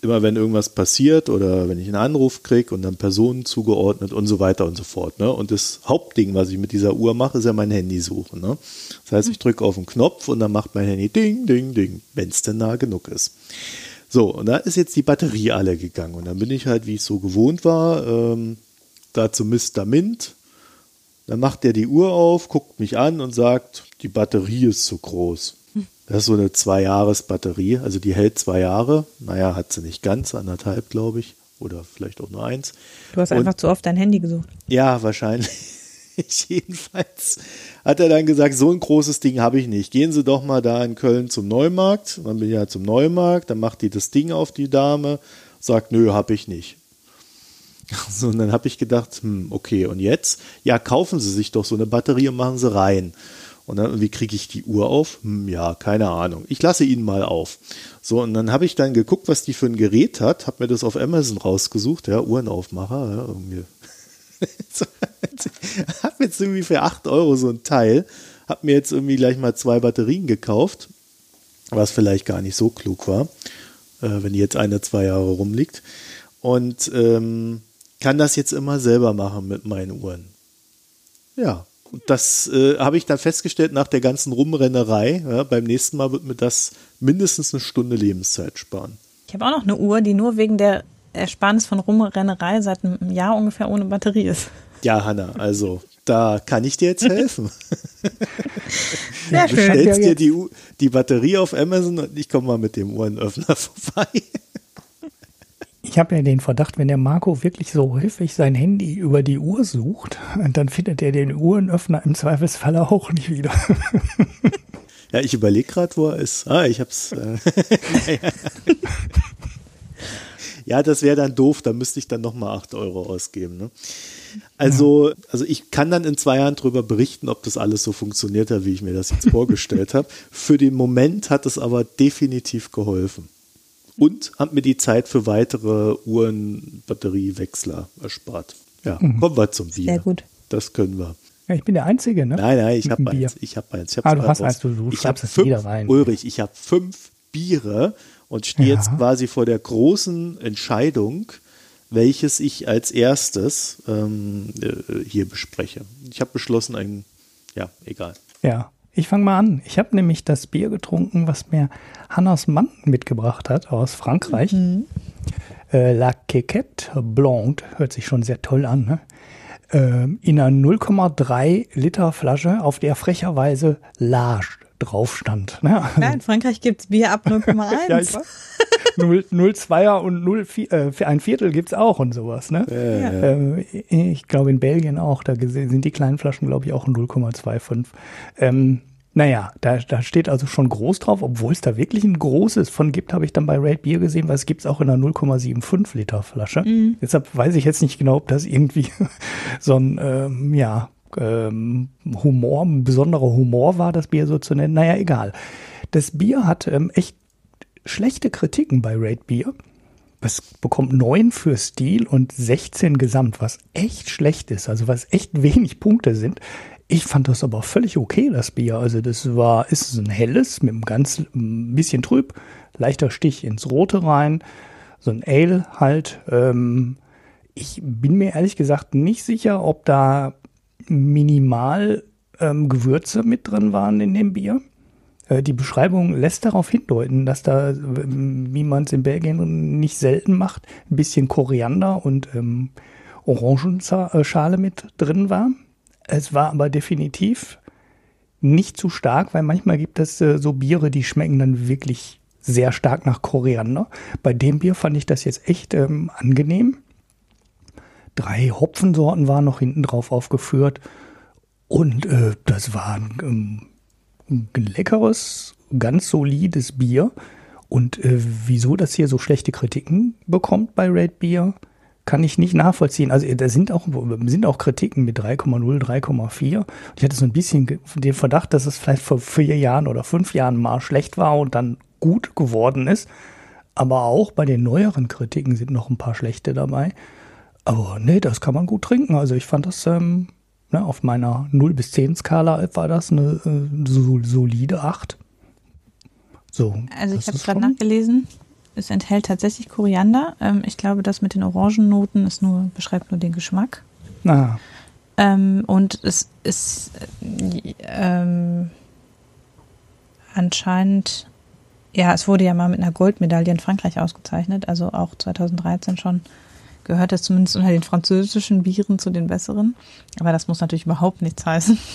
[SPEAKER 1] immer wenn irgendwas passiert oder wenn ich einen Anruf kriege und dann Personen zugeordnet und so weiter und so fort. Ne? Und das Hauptding, was ich mit dieser Uhr mache, ist ja mein Handy suchen. Ne? Das heißt, ich drücke auf den Knopf und dann macht mein Handy Ding, Ding, Ding, wenn es denn nah genug ist. So, und da ist jetzt die Batterie alle gegangen. Und dann bin ich halt, wie ich so gewohnt war, ähm, da zu Mr. Mint dann macht er die Uhr auf, guckt mich an und sagt, die Batterie ist zu groß. Das ist so eine Zwei-Jahres-Batterie, also die hält zwei Jahre. Naja, hat sie nicht ganz, anderthalb, glaube ich. Oder vielleicht auch nur eins.
[SPEAKER 2] Du hast und, einfach zu oft dein Handy gesucht.
[SPEAKER 1] Ja, wahrscheinlich. Jedenfalls hat er dann gesagt, so ein großes Ding habe ich nicht. Gehen Sie doch mal da in Köln zum Neumarkt. Dann bin ich ja zum Neumarkt, dann macht die das Ding auf die Dame, sagt, nö, habe ich nicht. So, und dann habe ich gedacht, hm, okay, und jetzt? Ja, kaufen Sie sich doch so eine Batterie und machen sie rein. Und dann, wie kriege ich die Uhr auf? Hm, ja, keine Ahnung. Ich lasse ihn mal auf. So, und dann habe ich dann geguckt, was die für ein Gerät hat, habe mir das auf Amazon rausgesucht, ja, Uhrenaufmacher, ja, irgendwie. hab jetzt irgendwie für 8 Euro so ein Teil, hab mir jetzt irgendwie gleich mal zwei Batterien gekauft, was vielleicht gar nicht so klug war, äh, wenn die jetzt eine, zwei Jahre rumliegt. Und ähm, kann das jetzt immer selber machen mit meinen Uhren. Ja, das äh, habe ich dann festgestellt nach der ganzen Rumrennerei. Ja, beim nächsten Mal wird mir das mindestens eine Stunde Lebenszeit sparen.
[SPEAKER 2] Ich habe auch noch eine Uhr, die nur wegen der Ersparnis von Rumrennerei seit einem Jahr ungefähr ohne Batterie ist.
[SPEAKER 1] Ja, Hanna, also da kann ich dir jetzt helfen.
[SPEAKER 2] Sehr
[SPEAKER 1] du
[SPEAKER 2] schön.
[SPEAKER 1] stellst dir die, die Batterie auf Amazon und ich komme mal mit dem Uhrenöffner vorbei.
[SPEAKER 3] Ich habe ja den Verdacht, wenn der Marco wirklich so häufig sein Handy über die Uhr sucht, dann findet er den Uhrenöffner im Zweifelsfall auch nicht wieder.
[SPEAKER 1] Ja, ich überlege gerade, wo er ist. Ah, ich hab's. Äh, ja, das wäre dann doof, da müsste ich dann nochmal 8 Euro ausgeben. Ne? Also, ja. also ich kann dann in zwei Jahren darüber berichten, ob das alles so funktioniert hat, wie ich mir das jetzt vorgestellt habe. Für den Moment hat es aber definitiv geholfen und hat mir die Zeit für weitere Uhrenbatteriewechsler erspart. Ja, mhm. kommen wir zum Bier.
[SPEAKER 2] Sehr gut.
[SPEAKER 1] Das können wir.
[SPEAKER 3] Ja, ich bin der Einzige, ne?
[SPEAKER 1] Nein, nein, ich habe eins. Ich habe eins. Ich
[SPEAKER 3] ah, du hast eins, du, du
[SPEAKER 1] ich habe fünf, rein. Ulrich, ich habe fünf Biere und stehe ja. jetzt quasi vor der großen Entscheidung, welches ich als erstes ähm, äh, hier bespreche. Ich habe beschlossen, ein, ja, egal.
[SPEAKER 3] Ja, ich fange mal an. Ich habe nämlich das Bier getrunken, was mir Hannas Mann mitgebracht hat aus Frankreich. Mhm. Äh, La Quéquette Blonde, hört sich schon sehr toll an. Ne? Äh, in einer 0,3 Liter Flasche, auf der frecherweise Large drauf stand. Ne?
[SPEAKER 2] Ja, in Frankreich gibt es Bier ab 0,1. ja,
[SPEAKER 3] 0,2er und 0, äh, ein Viertel gibt es auch und sowas. Ne? Ja. Äh, ich glaube in Belgien auch, da sind die kleinen Flaschen, glaube ich, auch 0,25. Ähm, naja, da, da steht also schon groß drauf, obwohl es da wirklich ein großes von gibt, habe ich dann bei Raid Beer gesehen, weil es gibt es auch in einer 0,75 Liter Flasche. Mhm. Deshalb weiß ich jetzt nicht genau, ob das irgendwie so ein, ähm, ja, ähm, Humor, ein besonderer Humor war, das Bier so zu nennen. Naja, egal. Das Bier hat ähm, echt schlechte Kritiken bei Raid Beer. es bekommt 9 für Stil und 16 Gesamt, was echt schlecht ist, also was echt wenig Punkte sind. Ich fand das aber völlig okay, das Bier. Also das war, ist ein helles mit einem ganz ein bisschen trüb, leichter Stich ins Rote rein, so ein Ale halt. Ähm, ich bin mir ehrlich gesagt nicht sicher, ob da minimal ähm, Gewürze mit drin waren in dem Bier. Äh, die Beschreibung lässt darauf hindeuten, dass da, wie man es in Belgien nicht selten macht, ein bisschen Koriander und ähm, Orangenschale mit drin war. Es war aber definitiv nicht zu stark, weil manchmal gibt es äh, so Biere, die schmecken dann wirklich sehr stark nach Koriander. Bei dem Bier fand ich das jetzt echt ähm, angenehm. Drei Hopfensorten waren noch hinten drauf aufgeführt. Und äh, das war ein, ähm, ein, leckeres, ganz solides Bier. Und äh, wieso das hier so schlechte Kritiken bekommt bei Red Beer, kann ich nicht nachvollziehen. Also da sind auch, sind auch Kritiken mit 3,0, 3,4. Ich hatte so ein bisschen den Verdacht, dass es vielleicht vor vier Jahren oder fünf Jahren mal schlecht war und dann gut geworden ist. Aber auch bei den neueren Kritiken sind noch ein paar schlechte dabei. Aber nee, das kann man gut trinken. Also ich fand das ähm, ne, auf meiner 0 bis 10 Skala war das eine äh, so, solide 8.
[SPEAKER 2] So, also ich habe es gerade nachgelesen. Es enthält tatsächlich Koriander. Ähm, ich glaube, das mit den Orangennoten ist nur, beschreibt nur den Geschmack.
[SPEAKER 3] Ah.
[SPEAKER 2] Ähm, und es ist äh, ähm, anscheinend, ja, es wurde ja mal mit einer Goldmedaille in Frankreich ausgezeichnet, also auch 2013 schon gehört es zumindest unter den französischen Bieren zu den besseren. Aber das muss natürlich überhaupt nichts heißen.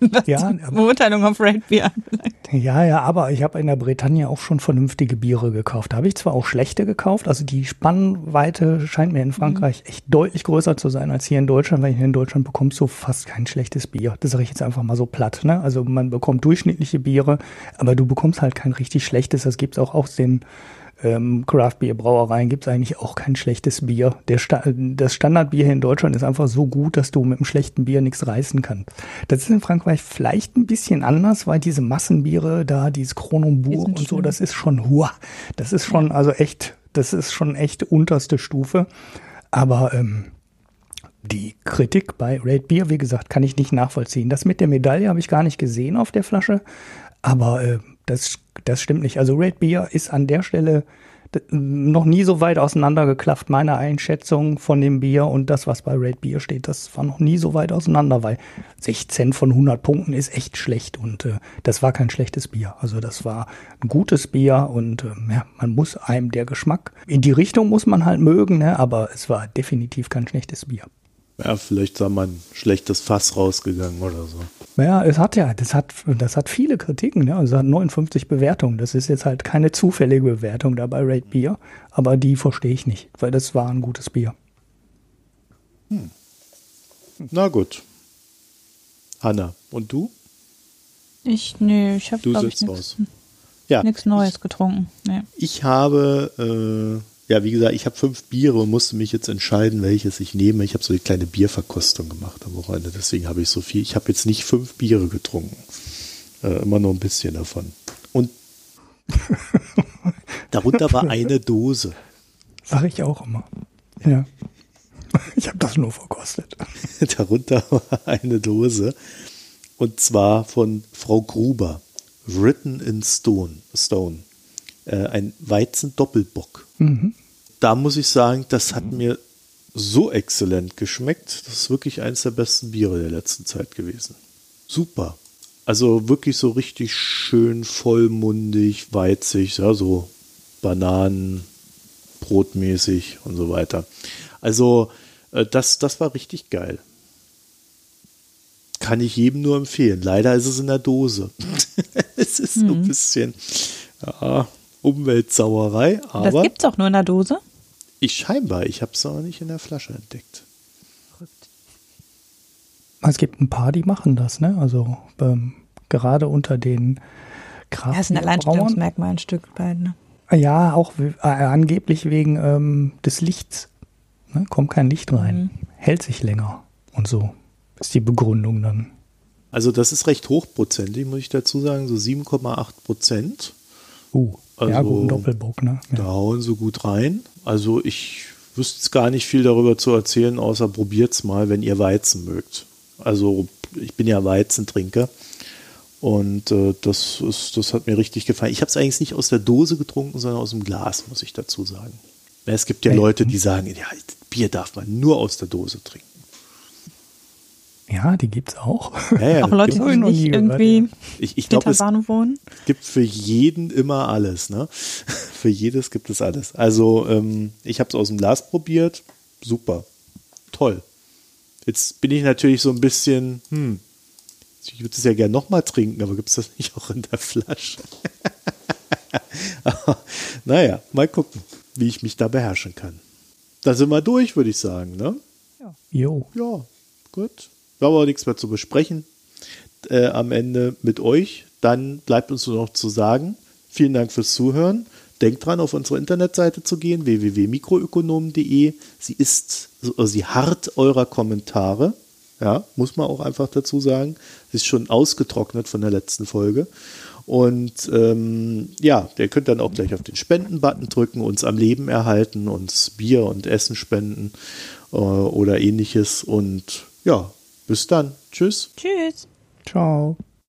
[SPEAKER 3] Was ja, die
[SPEAKER 2] Beurteilung auf Red Beer
[SPEAKER 3] anbelangt. Ja, ja, aber ich habe in der Bretagne auch schon vernünftige Biere gekauft. Da habe ich zwar auch schlechte gekauft, also die Spannweite scheint mir in Frankreich mhm. echt deutlich größer zu sein als hier in Deutschland, weil hier in Deutschland bekommst du fast kein schlechtes Bier. Das sage ich jetzt einfach mal so platt. Ne? Also man bekommt durchschnittliche Biere, aber du bekommst halt kein richtig schlechtes. Das gibt es auch aus den ähm, Craft Beer Brauereien gibt es eigentlich auch kein schlechtes Bier. Der Sta das Standardbier hier in Deutschland ist einfach so gut, dass du mit einem schlechten Bier nichts reißen kannst. Das ist in Frankreich vielleicht ein bisschen anders, weil diese Massenbiere da, dieses Kronenbourg und so, das ist schon, hua, das ist schon, also echt, das ist schon echt unterste Stufe. Aber ähm, die Kritik bei Red Beer, wie gesagt, kann ich nicht nachvollziehen. Das mit der Medaille habe ich gar nicht gesehen auf der Flasche, aber äh, das, das stimmt nicht. Also Red Beer ist an der Stelle noch nie so weit auseinandergeklafft, meine Einschätzung von dem Bier und das, was bei Red Beer steht, das war noch nie so weit auseinander, weil 16 von 100 Punkten ist echt schlecht und äh, das war kein schlechtes Bier. Also das war ein gutes Bier und äh, ja, man muss einem der Geschmack, in die Richtung muss man halt mögen, ne, aber es war definitiv kein schlechtes Bier.
[SPEAKER 1] Ja, vielleicht sah man schlechtes Fass rausgegangen oder so.
[SPEAKER 3] Ja, es hat ja, das hat, das hat viele Kritiken, ja. Also es hat 59 Bewertungen. Das ist jetzt halt keine zufällige Bewertung da bei Rate Beer, aber die verstehe ich nicht, weil das war ein gutes Bier.
[SPEAKER 1] Hm. Na gut. Hanna, und du?
[SPEAKER 2] Ich, nee, ich habe nichts ja. Neues getrunken. Nee.
[SPEAKER 1] Ich habe äh, ja, wie gesagt, ich habe fünf Biere und musste mich jetzt entscheiden, welches ich nehme. Ich habe so eine kleine Bierverkostung gemacht am Wochenende, deswegen habe ich so viel. Ich habe jetzt nicht fünf Biere getrunken. Äh, immer nur ein bisschen davon. Und darunter war eine Dose.
[SPEAKER 3] Sag ich auch immer. Ja. Ich habe das nur verkostet.
[SPEAKER 1] darunter war eine Dose. Und zwar von Frau Gruber. Written in Stone. Stone äh, ein Weizen-Doppelbock. Mhm. Da muss ich sagen, das hat mir so exzellent geschmeckt. Das ist wirklich eines der besten Biere der letzten Zeit gewesen. Super. Also wirklich so richtig schön vollmundig, weizig, ja, so Bananen, brotmäßig und so weiter. Also äh, das, das war richtig geil. Kann ich jedem nur empfehlen. Leider ist es in der Dose. es ist mhm. so ein bisschen, ja, Umweltsauerei. Aber
[SPEAKER 2] das gibt es auch nur in der Dose?
[SPEAKER 1] Ich scheinbar, ich habe es aber nicht in der Flasche entdeckt.
[SPEAKER 3] Es gibt ein paar, die machen das, ne? Also ähm, gerade unter den
[SPEAKER 2] Kraft. Ja, ist ein Alleinstellungsmerkmal ein Stück weit, ne?
[SPEAKER 3] Ja, auch äh, angeblich wegen ähm, des Lichts. Ne? Kommt kein Licht rein. Mhm. Hält sich länger und so. Ist die Begründung dann.
[SPEAKER 1] Also das ist recht hochprozentig, muss ich dazu sagen, so 7,8 Prozent.
[SPEAKER 3] Uh, also, ja, gut, Doppelbock, ne?
[SPEAKER 1] Ja. Da hauen sie gut rein. Also ich wüsste gar nicht viel darüber zu erzählen, außer probiert's mal, wenn ihr Weizen mögt. Also ich bin ja Weizentrinker und äh, das, ist, das hat mir richtig gefallen. Ich habe es eigentlich nicht aus der Dose getrunken, sondern aus dem Glas, muss ich dazu sagen. Es gibt ja Leute, die sagen, ja, Bier darf man nur aus der Dose trinken.
[SPEAKER 3] Ja, die gibt es auch.
[SPEAKER 2] Ja, ja, auch Leute, die nicht irgendwie
[SPEAKER 1] ich, ich glaube, es wohnen. gibt für jeden immer alles. Ne? für jedes gibt es alles. Also ähm, ich habe es aus dem Glas probiert. Super. Toll. Jetzt bin ich natürlich so ein bisschen, hm, ich würde es ja gerne nochmal trinken, aber gibt es das nicht auch in der Flasche? naja, mal gucken, wie ich mich da beherrschen kann. Da sind wir durch, würde ich sagen, ne?
[SPEAKER 3] Ja. Jo.
[SPEAKER 1] Ja, gut. Wir haben aber nichts mehr zu besprechen äh, am Ende mit euch. Dann bleibt uns nur noch zu sagen, vielen Dank fürs Zuhören. Denkt dran, auf unsere Internetseite zu gehen, www.mikroökonomen.de. Sie ist, sie hart eurer Kommentare. Ja, muss man auch einfach dazu sagen. Sie ist schon ausgetrocknet von der letzten Folge. Und ähm, ja, ihr könnt dann auch gleich auf den Spenden-Button drücken, uns am Leben erhalten, uns Bier und Essen spenden äh, oder ähnliches. Und ja, bis dann. Tschüss.
[SPEAKER 2] Tschüss.
[SPEAKER 3] Ciao.